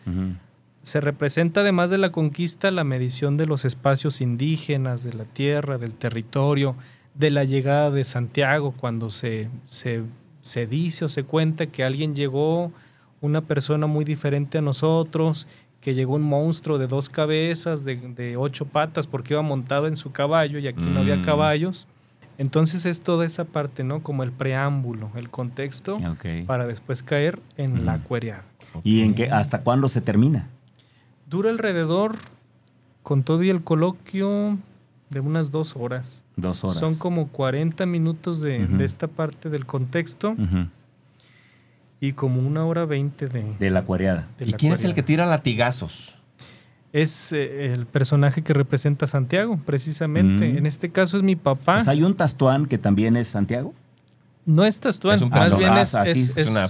Se representa además de la conquista la medición de los espacios indígenas, de la tierra, del territorio, de la llegada de Santiago, cuando se, se, se dice o se cuenta que alguien llegó, una persona muy diferente a nosotros, que llegó un monstruo de dos cabezas, de, de ocho patas, porque iba montado en su caballo y aquí no había Mm. caballos. Entonces es toda esa parte, ¿no? Como el preámbulo, el contexto, para después caer en la Ujú. cuereada. ¿Y en qué, hasta cuándo se termina? Dura alrededor, con todo y el coloquio, de unas dos horas. Dos horas. Son como 40 minutos de, esta parte del contexto Ujú. Y como una hora veinte de, De la cuareada. de ¿Y la quién es el que tira latigazos? Es eh, el personaje que representa a Santiago, precisamente. Mm. En este caso es mi papá. Pues hay un Tastuán que también es Santiago. no es Tastuán, Es un más bien Ah, es, ah, sí, es- es es una.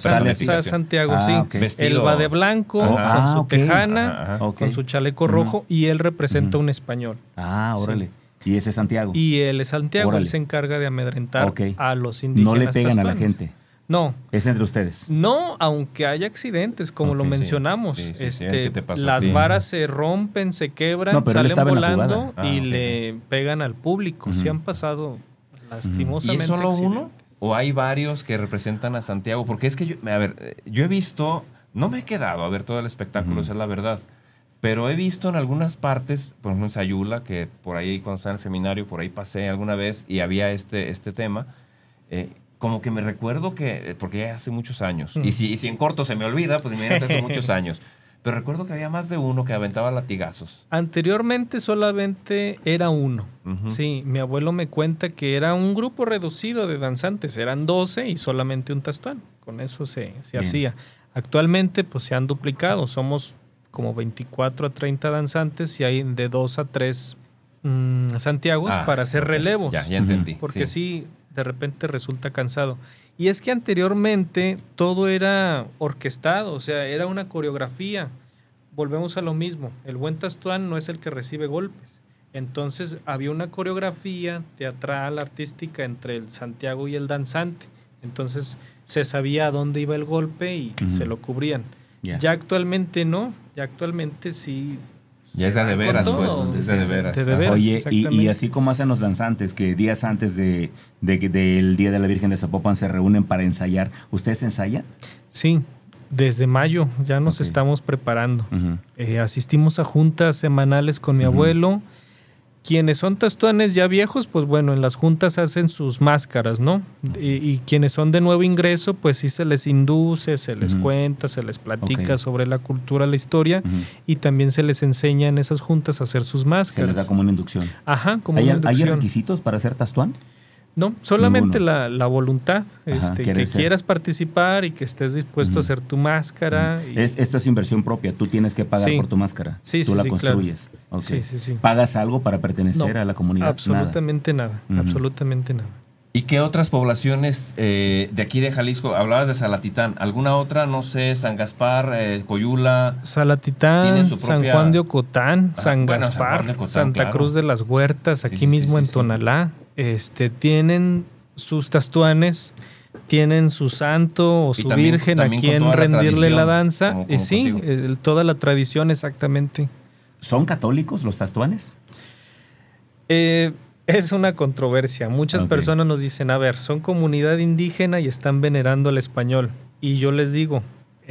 Santiago, Ah, sí. ok. Vestido- Él va de blanco, Ajá. con Ah, su tejana, Ajá, ajá. Ok. con su chaleco rojo y él representa un español. Ah, Sí. órale. Y ese es Santiago. Y él es Santiago, Órale. él se encarga de amedrentar a los indígenas. no le pegan a la gente. No, Es entre ustedes. no, aunque haya accidentes, como lo mencionamos. Sí, sí, sí, este, ¿qué te pasó a las ti? varas se rompen, se quebran, No, salen volando. Ah, y le pegan al público. Sí Ujú. han pasado ¿Y lastimosamente. es solo uno? ¿O hay varios que representan a Santiago? Porque es que yo, a ver, yo he visto, no me he quedado a ver todo el espectáculo, esa es la verdad. Pero he visto en algunas partes, por ejemplo en Sayula, que por ahí cuando estaba en el seminario, por ahí pasé alguna vez y había este, este tema. eh, como que me recuerdo que, eh, porque ya hace muchos años, y, Mm. si, y si en corto se me olvida, pues imagínate hace muchos [laughs] años. Pero recuerdo que había más de uno que aventaba latigazos. Anteriormente solamente era uno. Ujú. Sí, mi abuelo me cuenta que era un grupo reducido de danzantes, eran 12 y solamente un tastuán. Con eso se, se hacía. Actualmente pues se han duplicado, somos como 24 a 30 danzantes y hay de 2 a 3 mm, Santiagos Ah, para hacer relevos. Ya, ya entendí. Porque sí. De repente resulta cansado. Y es que anteriormente todo era orquestado, o sea, era una coreografía. Volvemos a lo mismo, el buen tastuán no es el que recibe golpes. Entonces había una coreografía teatral, artística entre el Santiago y el danzante. Entonces se sabía a dónde iba el golpe y se lo cubrían. Ya. Ya actualmente no, ya actualmente sí. Ya es de veras, pues. Es de de veras. De. Oye, y, así como hacen los danzantes, que días antes de, del Día de la Virgen de Zapopan se reúnen para ensayar, ¿ustedes ensayan? Sí, desde mayo ya nos estamos preparando. Eh, asistimos a juntas semanales con mi abuelo. Quienes son tastuanes ya viejos, pues bueno, en las juntas hacen sus máscaras, ¿no? Y, y quienes son de nuevo ingreso, pues sí se les induce, se les cuenta, se les platica sobre la cultura, la historia, y también se les enseña en esas juntas a hacer sus Se máscaras. les da como una inducción. Ajá, como ¿Hay, una hay inducción. requisitos para ser tastuán? No, solamente la, la voluntad, Ajá, este, que ser. quieras participar y que estés dispuesto a hacer tu máscara. y- Es, esto es inversión propia, tú tienes que pagar Sí. por tu máscara. Sí, tú sí, la sí, construyes. Ok. Sí, sí, sí. ¿Pagas algo para pertenecer No, a la comunidad? Nada. Absolutamente nada, absolutamente nada. ¿Y qué otras poblaciones eh, de aquí de Jalisco? Hablabas de Salatitán. ¿Alguna otra? No sé, San Gaspar, eh, Coyula. Salatitán, su San Juan de Ocotán, San bueno, Gaspar, Juan de Ocotán, Santa claro. Cruz de las Huertas, aquí sí, sí, mismo sí, en sí. Tonalá, este, tienen sus tastuanes, tienen su santo o Y su también- virgen a también quien la rendirle la danza. como- y como sí, el- toda la tradición exactamente. ¿Son católicos los tastuanes? Eh, es una controversia. Muchas personas nos dicen, a ver, son comunidad indígena y están venerando al español. Y yo les digo,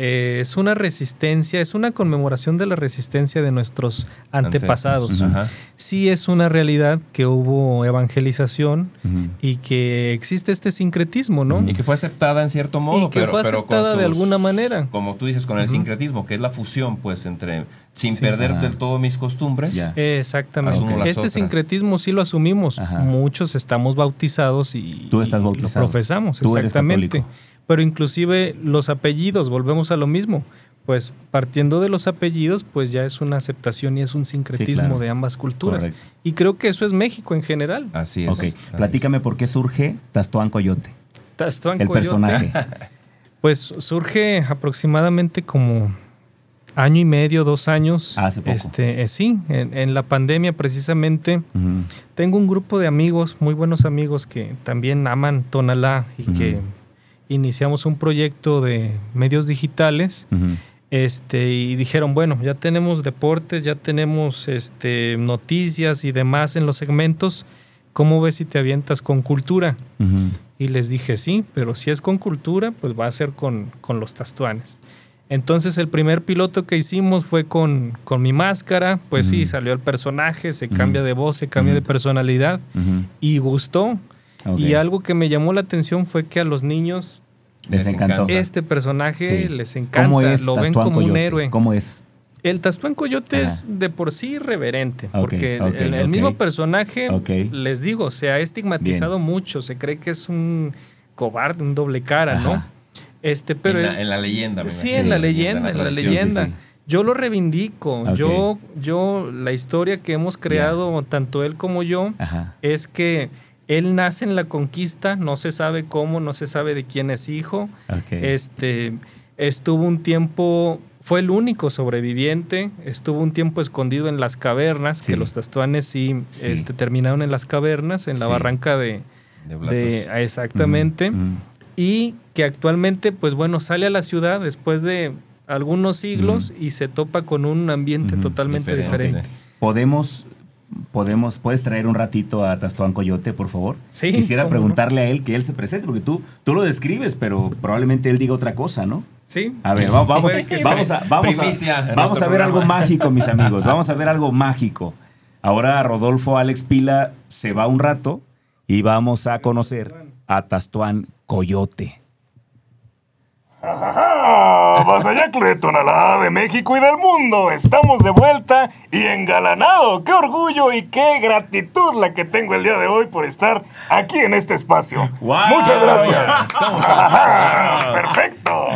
eh, es una resistencia, es una conmemoración de la resistencia de nuestros antepasados. Ajá. Sí es una realidad que hubo evangelización y que existe este sincretismo, ¿no? Y que fue aceptada en cierto modo. Y que pero, fue pero con aceptada de alguna manera. Como tú dices, con el sincretismo, que es la fusión, pues, entre. Sin Sí. perder Ajá. del todo mis costumbres. Exactamente. Este otras. sincretismo sí lo asumimos. Ajá. Muchos estamos bautizados y, Tú estás y bautizado. lo profesamos, Tú eres exactamente. católico. Pero inclusive los apellidos, volvemos a lo mismo. Pues partiendo de los apellidos, pues ya es una aceptación y es un sincretismo claro. de ambas culturas. Correcto. Y creo que eso es México en general. Así es. Ok, Así platícame por qué surge Tastuán Coyote, Tastuán el Coyote, personaje. [laughs] Pues surge aproximadamente como año y medio, dos años. Hace poco. Este, eh, sí, en, en la pandemia precisamente. Tengo un grupo de amigos, muy buenos amigos, que también aman Tonalá y que iniciamos un proyecto de medios digitales. Ujú. Este, y dijeron, bueno, ya tenemos deportes, ya tenemos este, noticias y demás en los segmentos. ¿Cómo ves si te avientas con cultura? Ujú. Y les dije, sí, pero si es con cultura, pues va a ser con, con los tastuanes. Entonces el primer piloto que hicimos fue con, con mi máscara, pues sí, Ujú. salió el personaje, se Ujú. cambia de voz, se cambia de personalidad y gustó. Y algo que me llamó la atención fue que a los niños Les Les encantó. encanta. este personaje Sí. les encanta, ¿Cómo es lo ven como un héroe. ¿Cómo es? El Tastuán Coyote Ajá. es de por sí irreverente, porque el, mismo personaje, les digo, se ha estigmatizado mucho, se cree que es un cobarde, un doble cara, ¿no? Este, pero en, es... la, en la leyenda. me Sí, en la leyenda, en la leyenda. sí, sí. Yo lo reivindico. Yo, yo, la historia que hemos creado, tanto él como yo, Ajá. es que él nace en la conquista, no se sabe cómo, no se sabe de quién es hijo. Este, estuvo un tiempo, fue el único sobreviviente, estuvo un tiempo escondido en las cavernas, Sí. que los tastuanes sí, Sí. Este, terminaron en las cavernas, en la Sí. barranca de, De ah, exactamente, Ujú. y que actualmente, pues bueno, sale a la ciudad después de algunos siglos y se topa con un ambiente totalmente Diferente. diferente. ¿Podemos, podemos, puedes traer un ratito a Tastuán Coyote, por favor? Sí, Quisiera preguntarle a él que él se presente, porque tú, tú lo describes, pero probablemente él diga otra cosa, ¿no? Sí. A ver, va- vamos, vamos, a, vamos, a- Primicia vamos nuestro a ver algo mágico, mis [laughs] amigos. Vamos a ver algo mágico. Ahora Rodolfo Alex Pila se va un rato y vamos a conocer a Tastuán Coyote. ¡Ah! Vasallacle de Tonalá, de México y del mundo. Estamos de vuelta y engalanado. ¡Qué orgullo y qué gratitud la que tengo el día de hoy por estar aquí en este espacio! ¡Wow! Muchas gracias. ¡Perfecto!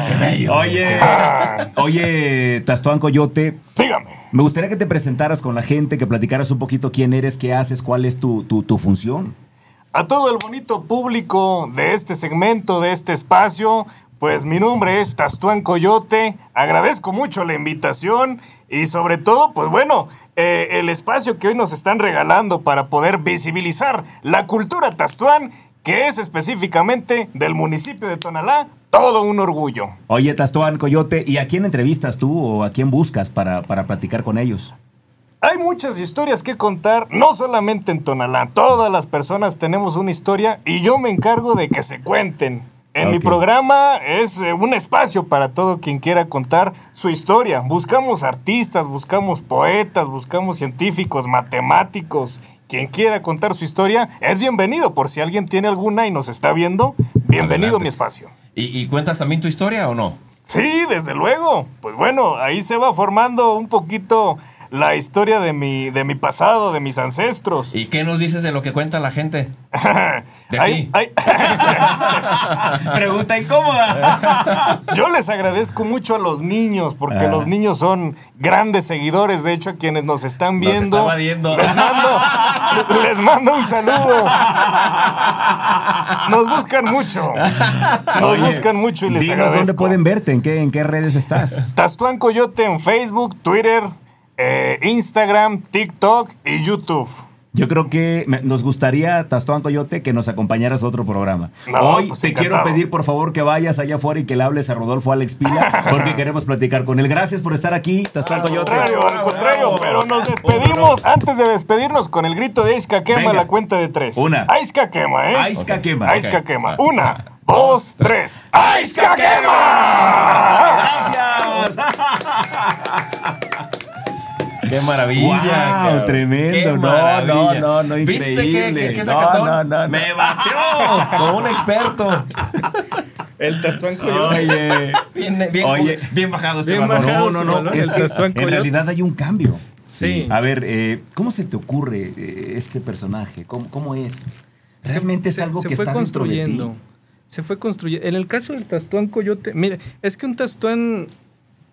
Oye, oye, Tastuán Coyote, Dígame. me gustaría que te presentaras con la gente, que platicaras un poquito quién eres, qué haces, cuál es tu, tu, tu función. A todo el bonito público de este segmento, de este espacio, pues mi nombre es Tastuán Coyote. Agradezco mucho la invitación y sobre todo, pues bueno, eh, el espacio que hoy nos están regalando para poder visibilizar la cultura Tastuán, que es específicamente del municipio de Tonalá, todo un orgullo. Oye, Tastuán Coyote, ¿y a quién entrevistas tú o a quién buscas para, para platicar con ellos? Hay muchas historias que contar, no solamente en Tonalá. Todas las personas tenemos una historia y yo me encargo de que se cuenten. En mi programa es eh, un espacio para todo quien quiera contar su historia. Buscamos artistas, buscamos poetas, buscamos científicos, matemáticos. Quien quiera contar su historia es bienvenido. Por si alguien tiene alguna y nos está viendo, bienvenido Adelante. a mi espacio. ¿Y, y cuentas también tu historia o no? Sí, desde luego. Pues bueno, ahí se va formando un poquito la historia de mi, de mi pasado, de mis ancestros. ¿Y qué nos dices de lo que cuenta la gente? [laughs] De Ay, ay. [laughs] Pregunta incómoda. [laughs] Yo les agradezco mucho a los niños, porque Ah. los niños son grandes seguidores, de hecho, a quienes nos están Nos viendo. estaba viendo. Les mando, les mando un saludo. Nos buscan mucho. Nos Oye, buscan mucho y les dinos agradezco. dónde pueden verte, en qué, en qué redes estás. Tastuán Coyote en Facebook, Twitter, eh, Instagram, TikTok y YouTube. Yo creo que me- nos gustaría, Tastuán Coyote, que nos acompañaras a otro programa. No, Hoy pues te encantado. quiero pedir, por favor, que vayas allá afuera y que le hables a Rodolfo Alex Pila, [laughs] porque queremos platicar con él. Gracias por estar aquí, Tastuán Coyote. contrario, al contrario, pero nos despedimos antes de despedirnos con el grito de Aizka Quema Venga. a la cuenta de tres. Una. Aizka Quema, ¿eh? Aizka Quema. Aizka Ok. Quema. Ah. Una, dos, tres. ¡Ay, ¡Gracias! [laughs] ¡Qué maravilla! ¡Wow! cabrón. Tremendo. ¡Qué No, no, no, no, ¿Viste qué- increíble. qué, qué No, sacatón? no, no, no. ¡Me batió! Como un experto. El Tastuán Oye. Bien, bien, Oye. bien bajado ese Bien valor. bajado. No, no, no. Es que en Coyote. realidad hay un cambio. Sí. A ver, eh, ¿cómo se te ocurre eh, este personaje? ¿Cómo, cómo es? Realmente es se- algo se que fue está dentro de ti. construyendo. Se fue construyendo. En el caso del Tastuán Coyote, mire, es que un Tastuán,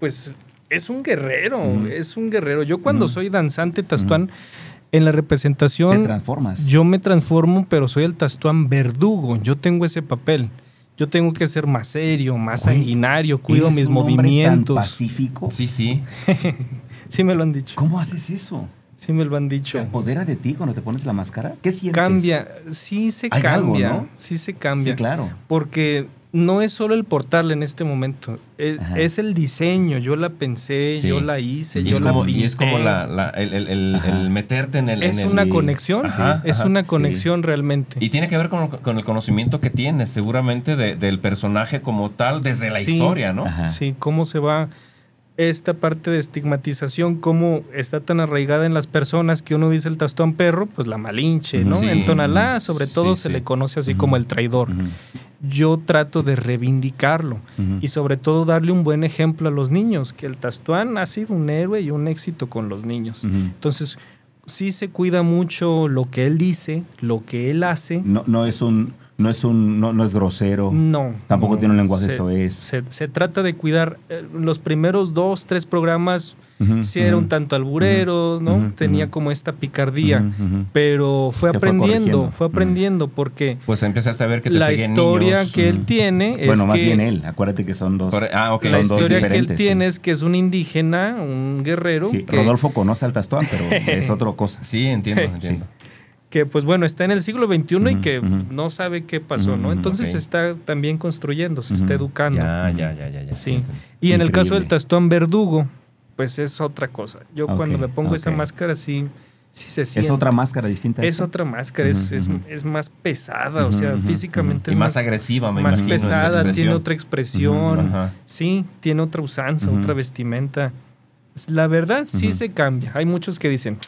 pues, es un guerrero, es un guerrero. Yo cuando soy danzante Tastuán, en la representación, Te transformas. yo me transformo, pero soy el Tastuán verdugo. Yo tengo ese papel. Yo tengo que ser más serio, más Oye, sanguinario, cuido ¿Eres mis un movimientos. Tan pacífico. Sí, sí. [laughs] Sí me lo han dicho. ¿Cómo haces eso? Sí me lo han ¿Se dicho. apodera de ti cuando te pones la máscara? ¿Qué sientes? Cambia, sí se Hay algo, cambia, ¿no? sí se cambia. Sí, claro. Porque no es solo el portarla en este momento, es, Ajá. es el diseño. Yo la pensé, Sí. yo la hice, Y yo la como, pinté. y es como la, la- el, el- el- el meterte en el... Es una Sí. conexión, Ajá, es ajá, una sí. conexión realmente. Y tiene que ver con, con el conocimiento que tienes, seguramente, de- del personaje como tal desde la Sí. historia, ¿no? Ajá. Sí, cómo se va esta parte de estigmatización, cómo está tan arraigada en las personas que uno dice el tastón perro, pues la malinche, ¿no? Sí. En Tonalá, sobre todo, sí. se le conoce así como el traidor. Yo trato de reivindicarlo. y sobre todo darle un buen ejemplo a los niños, que el Tastuán ha sido un héroe y un éxito con los niños. Entonces, sí se cuida mucho lo que él dice, lo que él hace. No, no es un, no es un, no, no es grosero. No. Tampoco no. tiene un lenguaje se, soez. Se, se trata de cuidar eh, los primeros dos, tres programas. Ujú, Sí, era un ujú. tanto alburero, ¿no? Tenía como esta picardía, pero fue Se fue aprendiendo, corrigiendo. fue aprendiendo, porque Pues empezaste a ver que te la historia niños. que él tiene es Bueno, más que bien él. Acuérdate que son dos. Por- ah, ok. la Son dos historia que él sí. tiene es que es un indígena, un guerrero, Sí, que, Rodolfo conoce al Tastuán, pero [laughs] es otra cosa. Sí, entiendo, entiendo. Que, pues bueno, está en el siglo XXI y Ujú, que ujú. no sabe qué pasó, ¿no? Ujú, Entonces ok. está también construyendo, se está educando. Ya, ya, ya, ya. ya. Sí. Y en el caso del. Tastuán Verdugo, pues es otra cosa. Yo cuando me pongo esa máscara sí, sí se siente. Es otra máscara distinta. a Es otra máscara, es, es- es más pesada, o sea, físicamente Y es más más, agresiva, me más imagino. pesada, tiene expresión. otra expresión, sí, tiene otra usanza, otra vestimenta. La verdad sí se cambia. Hay muchos que dicen.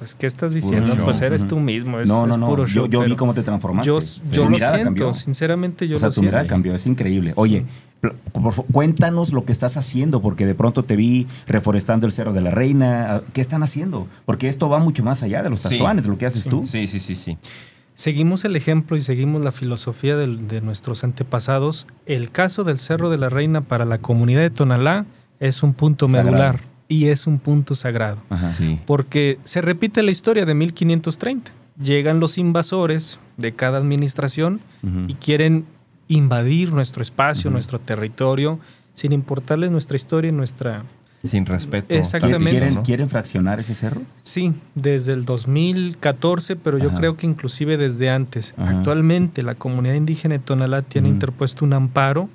Pues, ¿qué estás diciendo? show. Pues eres Ujú. tú mismo, es, no, no, es no. puro show. yo yo vi cómo te transformaste. yo, lo siento, cambió. sinceramente yo o sea, lo tu mirada siento. cambió, es increíble. Oye, cuéntanos lo que estás haciendo, porque de pronto te vi reforestando el Cerro de la Reina. ¿Qué están haciendo? Porque esto va mucho más allá de los tatuanes, lo que haces tú. Sí, sí, sí, sí. Seguimos el ejemplo y seguimos la filosofía de nuestros antepasados. El caso del Cerro de la Reina para la comunidad de Tonalá es un punto Sagrado. Y es un punto sagrado. Ajá. Sí. Porque se repite la historia de 1530. Llegan los invasores de cada administración y quieren invadir nuestro espacio, nuestro territorio, sin importarles nuestra historia y nuestra... Sin respeto. Exactamente. ¿Quieren, ¿no? ¿Quieren fraccionar ese cerro? Sí, desde el 2014, pero yo Ajá. creo que inclusive desde antes. Ajá. Actualmente la comunidad indígena de Tonalá tiene interpuesto un amparo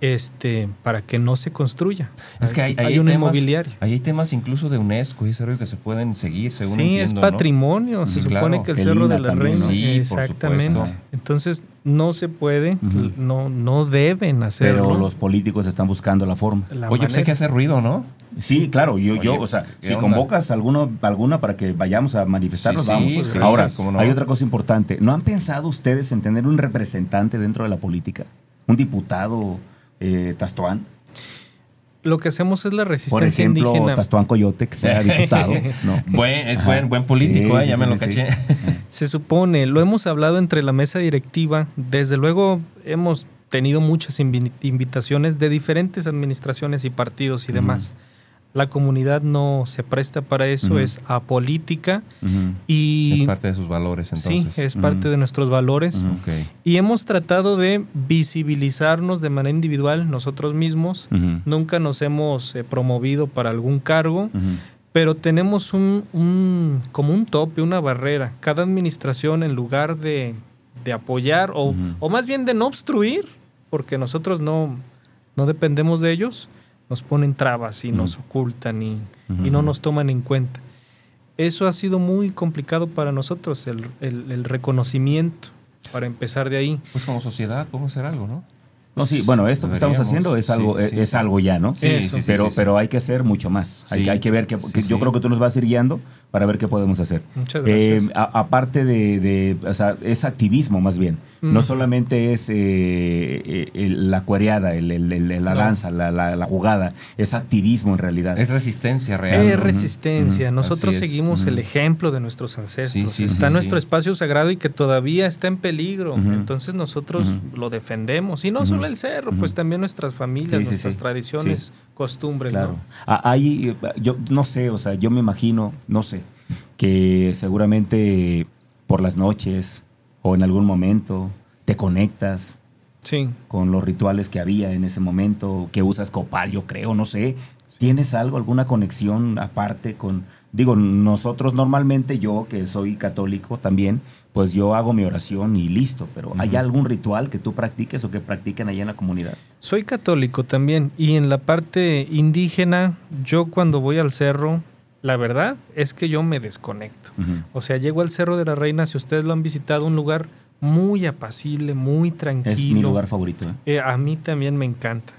Este, para que no se construya. Es que hay, hay hay un temas- inmobiliario. Hay temas incluso de UNESCO y ese que se pueden seguir, según Sí, es patrimonio. Se Sí, supone claro. que el Cerro de la también, Reina. ¿no? Sí, Exactamente. Entonces, no se puede, no, no deben hacerlo. Pero los políticos están buscando la forma. La Oye, pues hay que hacer ruido, ¿no? Sí, claro, yo, yo, o sea, ¿qué si onda? convocas alguno, alguna para que vayamos a manifestarnos, Sí, vamos. sí, Ahora, sí, no. hay otra cosa importante. ¿No han pensado ustedes en tener un representante dentro de la política? ¿Un diputado eh, Tastuán? Lo que hacemos es la Por resistencia ejemplo, indígena. Tastuán Coyote, que sea [laughs] diputado. ¿no? [laughs] Buen, es buen, buen político, Sí, ¿eh? ya sí, me sí, lo sí. caché. [laughs] Se supone, lo hemos hablado entre la mesa directiva, desde luego hemos tenido muchas invi- invitaciones de diferentes administraciones y partidos y demás. La comunidad no se presta para eso, es apolítica y Es parte de sus valores, entonces. sí, es parte de nuestros valores. Y hemos tratado de visibilizarnos de manera individual nosotros mismos. Nunca nos hemos eh, promovido para algún cargo, pero tenemos un, un- como un tope, una barrera. Cada administración, en lugar de, de apoyar o, o más bien de no obstruir, porque nosotros no, no dependemos de ellos, nos ponen trabas y nos ocultan y, y no nos toman en cuenta. Eso ha sido muy complicado para nosotros, el, el- el reconocimiento. para empezar de ahí. Pues como sociedad podemos hacer algo, ¿no? No, sí, bueno, esto que estamos haciendo es algo, sí, sí, es sí. algo ya, ¿no? Sí, Eso. sí, sí, pero, sí, sí. pero hay que hacer mucho más. Hay, Sí. hay que ver que, Sí, que yo sí. creo que tú nos vas a ir guiando para ver qué podemos hacer. Muchas Eh, gracias. a- aparte de, de- o sea, es activismo más bien. No Mm. solamente es eh, eh, el- la cuereada, el- el- la danza, la, la- la jugada. Es activismo en realidad. Es resistencia real. Es resistencia. Nosotros seguimos el ejemplo de nuestros ancestros. Sí, sí, está sí, nuestro espacio sagrado y que todavía está en peligro. Entonces nosotros lo defendemos. Y no solo el cerro, pues también nuestras familias, nuestras tradiciones, costumbres. Claro. ¿no? Ah, eh, yo no sé, o sea, yo me imagino, no sé, que seguramente por las noches o en algún momento te conectas Sí. con los rituales que había en ese momento, que usas copal, yo creo, no sé. ¿Tienes algo, alguna conexión aparte con... Digo, nosotros normalmente, yo que soy católico también, pues yo hago mi oración y listo, pero ¿hay algún ritual que tú practiques o que practiquen allá en la comunidad? Soy católico también y en la parte indígena, yo cuando voy al cerro, la verdad es que yo me desconecto. O sea, llego al Cerro de la Reina, si ustedes lo han visitado, un lugar muy apacible, muy tranquilo. Es mi lugar favorito. ¿eh? Eh, a mí también me encanta.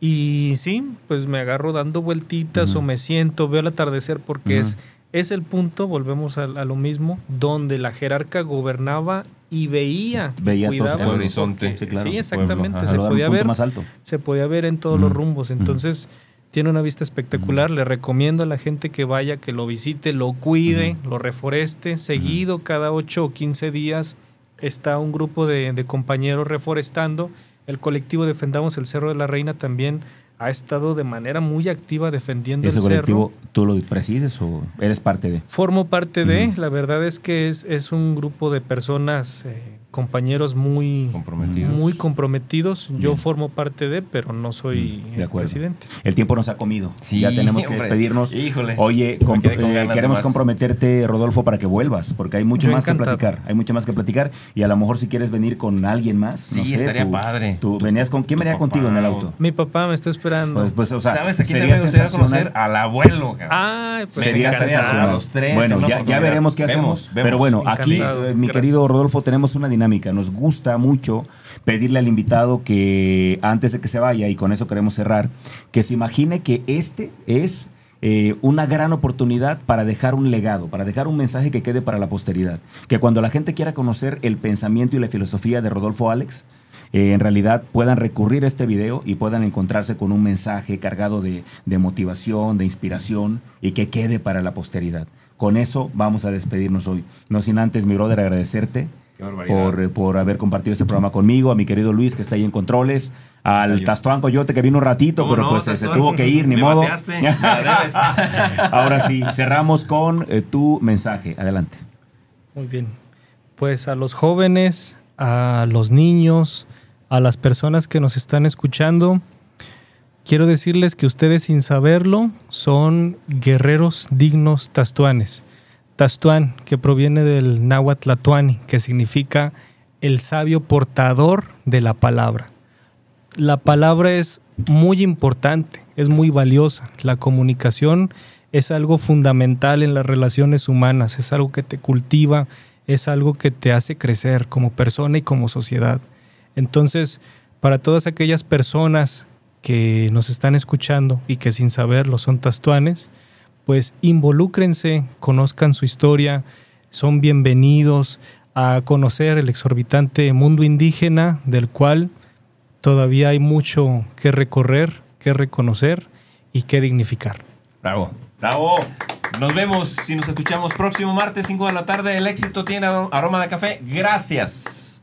Y sí, pues me agarro dando vueltitas o me siento, veo el atardecer porque es, es el punto, volvemos a, a lo mismo, donde la jerarca gobernaba y veía, y Veía todo el horizonte. porque- Sí, claro, sí, exactamente, se podía ver, más alto. se podía ver en todos los rumbos. Entonces, tiene una vista espectacular. Le recomiendo a la gente que vaya, que lo visite, lo cuide, lo reforeste. Seguido, cada 8 o 15 días, está un grupo de, de compañeros reforestando. El colectivo Defendamos el Cerro de la Reina también ha estado de manera muy activa defendiendo ¿Ese el colectivo cerro. tú lo presides o eres parte de? Formo parte de, la verdad es que es, es un grupo de personas, eh, compañeros muy, Comprometidos. muy comprometidos. Yo Bien. formo parte de, pero no soy Mm, de el presidente. El tiempo nos ha comido. Sí, ya tenemos que hombre. despedirnos. Híjole. Oye, con eh, queremos más. comprometerte, Rodolfo, para que vuelvas, porque hay mucho Yo más encantado. que platicar. Hay mucho más que platicar y a lo mejor si quieres venir con alguien más. Sí, no sé, estaría tú- padre. tú venías con quién venía papá contigo en el auto? Mi papá me está esperando. Pues, pues, o sea, ¿Sabes a quién sería te me gustaría conocer? Al abuelo, cabrón. Ay, pues Sería sensacional. a los tres en bueno, ya, veremos qué hacemos. vemos. Pero bueno, aquí, eh, mi querido Rodolfo, tenemos una dinámica. Nos gusta mucho pedirle al invitado que antes de que se vaya, y con eso queremos cerrar, que se imagine que este es eh, una gran oportunidad para dejar un legado, para dejar un mensaje que quede para la posteridad. Que cuando la gente quiera conocer el pensamiento y la filosofía de Rodolfo Alex, eh, en realidad puedan recurrir a este video y puedan encontrarse con un mensaje cargado de, de motivación, de inspiración y que quede para la posteridad. Con eso vamos a despedirnos hoy. No sin antes, mi brother, agradecerte. Por, por haber compartido este programa conmigo, a mi querido Luis que está ahí en controles, al. Tastuán Coyote que vino un ratito, ¿Cómo pero no, pues se tuvo que ir, ni Me modo. [laughs] Ahora sí, cerramos con eh, tu mensaje. Adelante. Muy bien. Pues a los jóvenes, a los niños, a las personas que nos están escuchando, quiero decirles que ustedes sin saberlo son guerreros dignos tastuanes. Tastuán, que proviene del náhuatl tlatoani, que significa el sabio portador de la palabra. La palabra es muy importante, es muy valiosa. La comunicación es algo fundamental en las relaciones humanas, es algo que te cultiva, es algo que te hace crecer como persona y como sociedad. Entonces, para todas aquellas personas que nos están escuchando y que sin saberlo son tastuanes, pues involúcrense, conozcan su historia, son bienvenidos a conocer el exorbitante mundo indígena del cual todavía hay mucho que recorrer, que reconocer y que dignificar. Bravo. Bravo. Nos vemos y nos escuchamos próximo martes, 5 de la tarde. El éxito tiene aroma de café. Gracias.